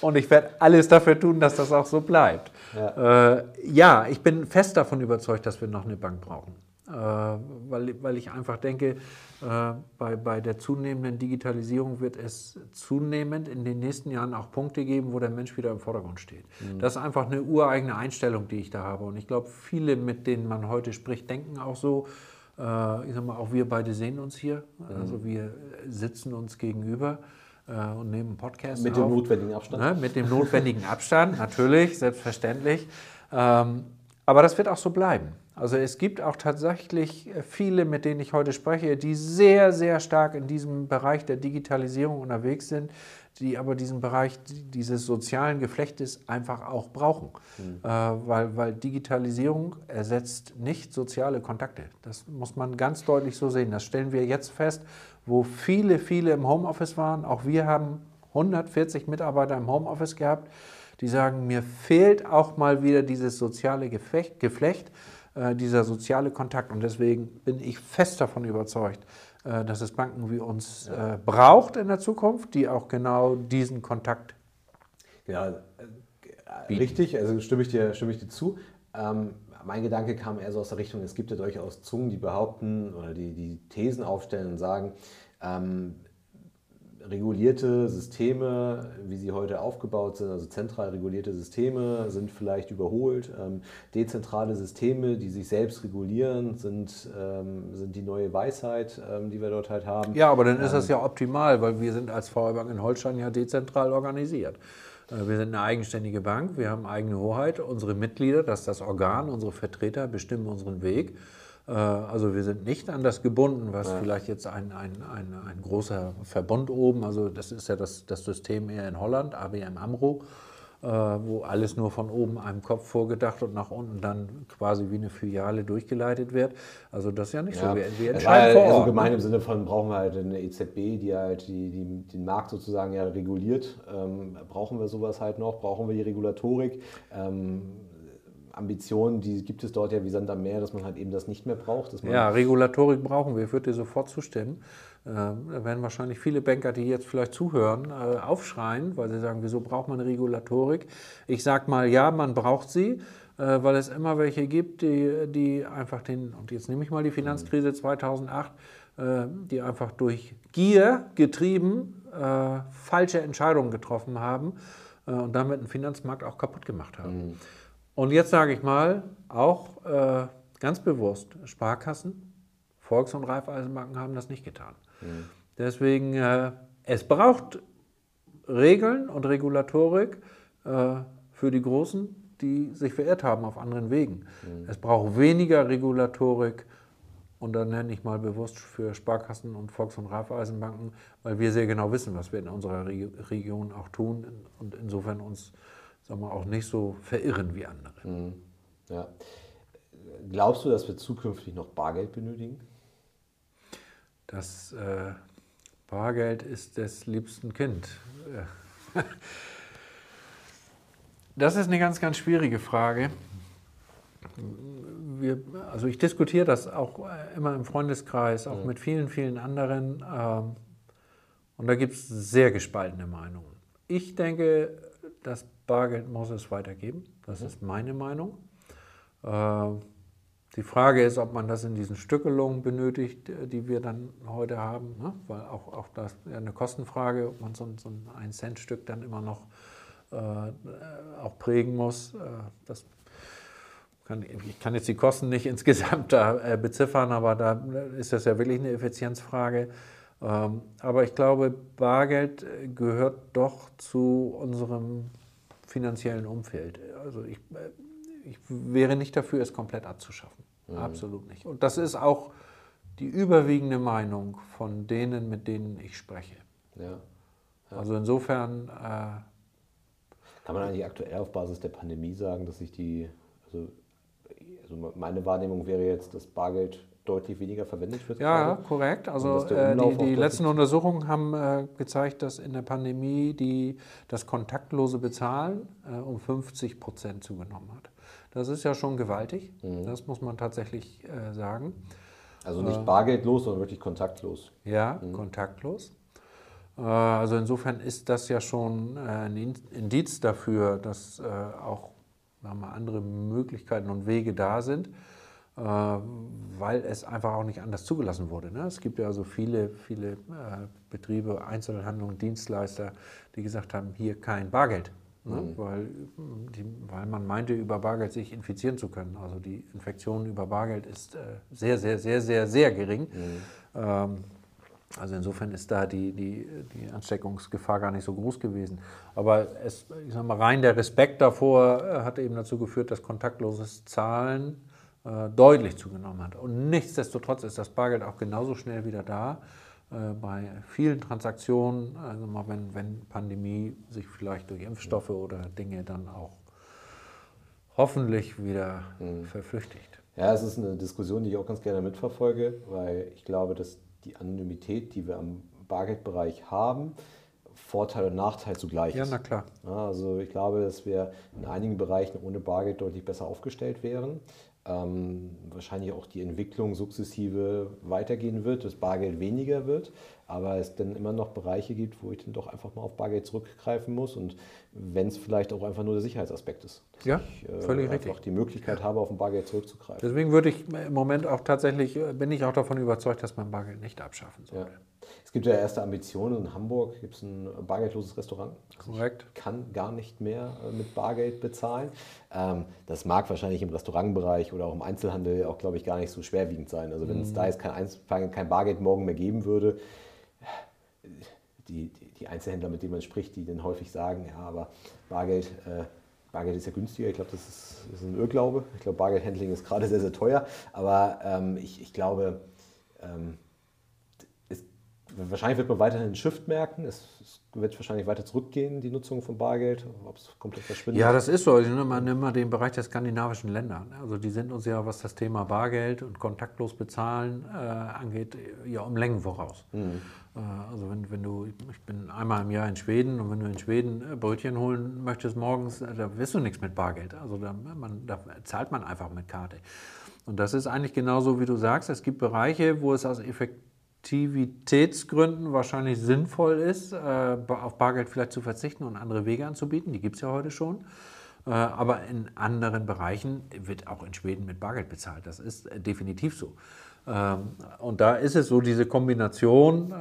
und ich werde alles dafür tun, dass das auch so bleibt. Ja. Äh, ja, ich bin fest davon überzeugt, dass wir noch eine Bank brauchen. Äh, weil, weil ich einfach denke, äh, bei, bei der zunehmenden Digitalisierung wird es zunehmend in den nächsten Jahren auch Punkte geben, wo der Mensch wieder im Vordergrund steht. Mhm. Das ist einfach eine ureigene Einstellung, die ich da habe. Und ich glaube, viele, mit denen man heute spricht, denken auch so, äh, ich sag mal, auch wir beide sehen uns hier. Mhm. Also wir sitzen uns gegenüber und nehmen Podcast Mit auf. dem notwendigen Abstand. Ne? Mit dem notwendigen Abstand, natürlich, selbstverständlich. Ähm, aber das wird auch so bleiben. Also es gibt auch tatsächlich viele, mit denen ich heute spreche, die sehr, sehr stark in diesem Bereich der Digitalisierung unterwegs sind, die aber diesen Bereich dieses sozialen Geflechtes einfach auch brauchen. Mhm. Äh, weil, weil Digitalisierung ersetzt nicht soziale Kontakte. Das muss man ganz deutlich so sehen. Das stellen wir jetzt fest, wo viele, viele im Homeoffice waren. Auch wir haben 140 Mitarbeiter im Homeoffice gehabt, die sagen, mir fehlt auch mal wieder dieses soziale Geflecht, dieser soziale Kontakt. Und deswegen bin ich fest davon überzeugt, äh, dass es Banken wie uns ja. äh, braucht in der Zukunft, die auch genau diesen Kontakt. Ja, äh, richtig, also stimme ich dir, stimme ich dir zu. Ähm, mein Gedanke kam eher so aus der Richtung, es gibt ja durchaus Zungen, die behaupten oder die, die Thesen aufstellen und sagen, ähm, regulierte Systeme, wie sie heute aufgebaut sind, also zentral regulierte Systeme, sind vielleicht überholt. Ähm, dezentrale Systeme, die sich selbst regulieren, sind, ähm, sind die neue Weisheit, ähm, die wir dort halt haben. Ja, aber dann ist das ja optimal, weil wir sind als VR Bank in Holstein ja dezentral organisiert. Äh, wir sind eine eigenständige Bank, wir haben eigene Hoheit. Unsere Mitglieder, das ist das Organ, unsere Vertreter bestimmen unseren Weg. Äh, also wir sind nicht an das gebunden, was ja. vielleicht jetzt ein, ein, ein, ein, großer Verbund oben, also das ist ja das, das System eher in Holland, ABM AMRO, äh, wo alles nur von oben einem Kopf vorgedacht und nach unten dann quasi wie eine Filiale durchgeleitet wird. Also das ist ja nicht ja. so. Wir, wir entscheiden vor Ort. Also gemein im Sinne von brauchen wir halt eine EZB, die halt die, die, den Markt sozusagen ja reguliert. Ähm, brauchen wir sowas halt noch? Brauchen wir die Regulatorik? Ähm, Ambitionen, die gibt es dort ja wie Sand am Meer, dass man halt eben das nicht mehr braucht. ja, Regulatorik brauchen wir. Ich würde dir sofort zustimmen. Äh, da werden wahrscheinlich viele Banker, die jetzt vielleicht zuhören, äh, aufschreien, weil sie sagen, wieso braucht man Regulatorik? Ich sage mal, ja, man braucht sie, äh, weil es immer welche gibt, die, die einfach den, und jetzt nehme ich mal die Finanzkrise 2008, die einfach durch Gier getrieben falsche Entscheidungen getroffen haben und damit den Finanzmarkt auch kaputt gemacht haben. Mhm. Und jetzt sage ich mal, auch äh, ganz bewusst, Sparkassen, Volks- und Raiffeisenbanken haben das nicht getan. Mhm. Deswegen, äh, es braucht Regeln und Regulatorik, äh, für die Großen, die sich verirrt haben auf anderen Wegen. Mhm. Es braucht weniger Regulatorik und dann nenne ich mal bewusst für Sparkassen und Volks- und Raiffeisenbanken, weil wir sehr genau wissen, was wir in unserer Region auch tun und insofern uns sagen wir, auch nicht so verirren wie andere. Mhm. Ja. Glaubst du, dass wir zukünftig noch Bargeld benötigen? Das äh, Bargeld ist des liebsten Kind. Das ist eine ganz, ganz schwierige Frage. Wir, also ich diskutiere das auch äh, immer im Freundeskreis, auch mit vielen, vielen anderen. Ähm, und da gibt es sehr gespaltene Meinungen. Ich denke, das Bargeld muss es weitergeben. Das ist meine Meinung. Ähm, die Frage ist, ob man das in diesen Stückelungen benötigt, äh, die wir dann heute haben, ne? weil auch, auch das ist ja eine Kostenfrage, ob man so, so ein 1-Cent-Stück dann immer noch äh, auch prägen muss. Äh, das kann, ich kann jetzt die Kosten nicht insgesamt da äh, beziffern, aber da ist das ja wirklich eine Effizienzfrage. Ähm, aber ich glaube, Bargeld äh, gehört doch zu unserem finanziellen Umfeld. Also ich, äh, ich wäre nicht dafür, es komplett abzuschaffen. Mhm. Absolut nicht. Und das ist auch die überwiegende Meinung von denen, mit denen ich spreche. Ja. Ja. Also insofern. Äh, Kann man eigentlich aktuell auf Basis der Pandemie sagen, dass sich die, also, also meine Wahrnehmung wäre jetzt, dass Bargeld deutlich weniger verwendet wird? Ja, gerade. korrekt. Also äh, die, die letzten Untersuchungen haben äh, gezeigt, dass in der Pandemie die, das kontaktlose Bezahlen äh, um 50 Prozent zugenommen hat. Das ist ja schon gewaltig, mhm. das muss man tatsächlich äh, sagen. Also nicht äh, bargeldlos, sondern wirklich kontaktlos. Ja, mhm. kontaktlos. Äh, also insofern ist das ja schon ein Indiz dafür, dass auch wir, andere Möglichkeiten und Wege da sind. Äh, weil es einfach auch nicht anders zugelassen wurde. Ne? Es gibt ja also viele, viele äh, Betriebe, Einzelhandlungen, Dienstleister, die gesagt haben, hier kein Bargeld. Ne? Mhm. Weil, die, weil man meinte, über Bargeld sich infizieren zu können. Also die Infektion über Bargeld ist äh, sehr, sehr, sehr, sehr, sehr gering. Mhm. Ähm, also insofern ist da die, die, die Ansteckungsgefahr gar nicht so groß gewesen. Aber es, ich sag mal, rein der Respekt davor hat eben dazu geführt, dass kontaktloses Zahlen äh, deutlich zugenommen hat. Und nichtsdestotrotz ist das Bargeld auch genauso schnell wieder da. Äh, bei vielen Transaktionen, also mal wenn, wenn Pandemie sich vielleicht durch Impfstoffe oder Dinge dann auch hoffentlich wieder mhm. verflüchtigt. Ja, es ist eine Diskussion, die ich auch ganz gerne mitverfolge, weil ich glaube, dass die Anonymität, die wir am Bargeldbereich haben, Vorteil und Nachteil zugleich ist. Ja, na klar. also ich glaube, dass wir in einigen Bereichen ohne Bargeld deutlich besser aufgestellt wären ähm, wahrscheinlich auch die Entwicklung sukzessive weitergehen wird, das Bargeld weniger wird, aber es dann immer noch Bereiche gibt, wo ich dann doch einfach mal auf Bargeld zurückgreifen muss. Und wenn es vielleicht auch einfach nur der Sicherheitsaspekt ist. Ja, ich äh, völlig einfach richtig. die Möglichkeit habe, auf ein Bargeld zurückzugreifen. Deswegen würde ich im Moment auch tatsächlich, äh, bin ich auch davon überzeugt, dass man Bargeld nicht abschaffen sollte. Ja. Es gibt ja erste Ambitionen. In Hamburg gibt es ein bargeldloses Restaurant. Also Korrekt. Ich kann gar nicht mehr äh, mit Bargeld bezahlen. Ähm, das mag wahrscheinlich im Restaurantbereich oder auch im Einzelhandel auch, glaube ich, gar nicht so schwerwiegend sein. Also wenn es mhm. da jetzt kein, kein Bargeld morgen mehr geben würde, die, die, die, Einzelhändler, mit denen man spricht, die dann häufig sagen, ja, aber Bargeld, äh, Bargeld ist ja günstiger. Ich glaube, das ist, das ist ein Irrglaube. Ich glaube, Bargeldhandling ist gerade sehr, sehr teuer. Aber ähm, ich, ich glaube, ähm, wahrscheinlich wird man weiterhin einen Shift merken. Es, wird wahrscheinlich weiter zurückgehen, die Nutzung von Bargeld, ob es komplett verschwindet. Ja, das ist so. Ich nehme mal den Bereich der skandinavischen Länder. Also die sind uns ja, was das Thema Bargeld und kontaktlos bezahlen äh, angeht, ja um Längen voraus. Mhm. Äh, also wenn, wenn du, ich bin einmal im Jahr in Schweden und wenn du in Schweden äh, Brötchen holen möchtest morgens, äh, da wirst du nichts mit Bargeld. Also da, man, da zahlt man einfach mit Karte. Und das ist eigentlich genauso, wie du sagst. Es gibt Bereiche, wo es aus Effekt Aktivitätsgründen wahrscheinlich sinnvoll ist, auf Bargeld vielleicht zu verzichten und andere Wege anzubieten. Die gibt es ja heute schon. Aber in anderen Bereichen wird auch in Schweden mit Bargeld bezahlt. Das ist definitiv so. Ähm, und da ist es so, diese Kombination,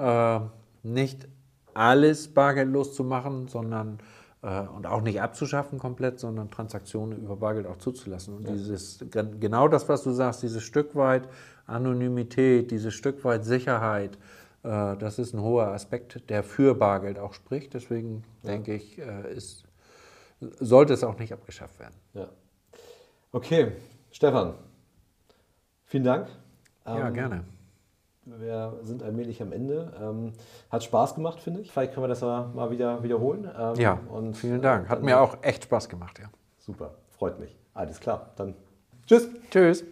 nicht alles bargeldlos zu machen, sondern und auch nicht abzuschaffen komplett, sondern Transaktionen über Bargeld auch zuzulassen. Und ja. dieses, genau das, was du sagst, dieses Stück weit Anonymität, dieses Stück weit Sicherheit, äh, das ist ein hoher Aspekt, der für Bargeld auch spricht. Deswegen ja. denke ich, äh, ist, sollte es auch nicht abgeschafft werden. Ja. Okay, Stefan, vielen Dank. Ja, Ähm, gerne. Wir sind allmählich am Ende. Ähm, hat Spaß gemacht, finde ich. Vielleicht können wir das mal wieder wiederholen. Ähm, Ja, und vielen Dank. Hat mir auch echt Spaß gemacht, ja. Super, freut mich. Alles klar, dann tschüss. Tschüss.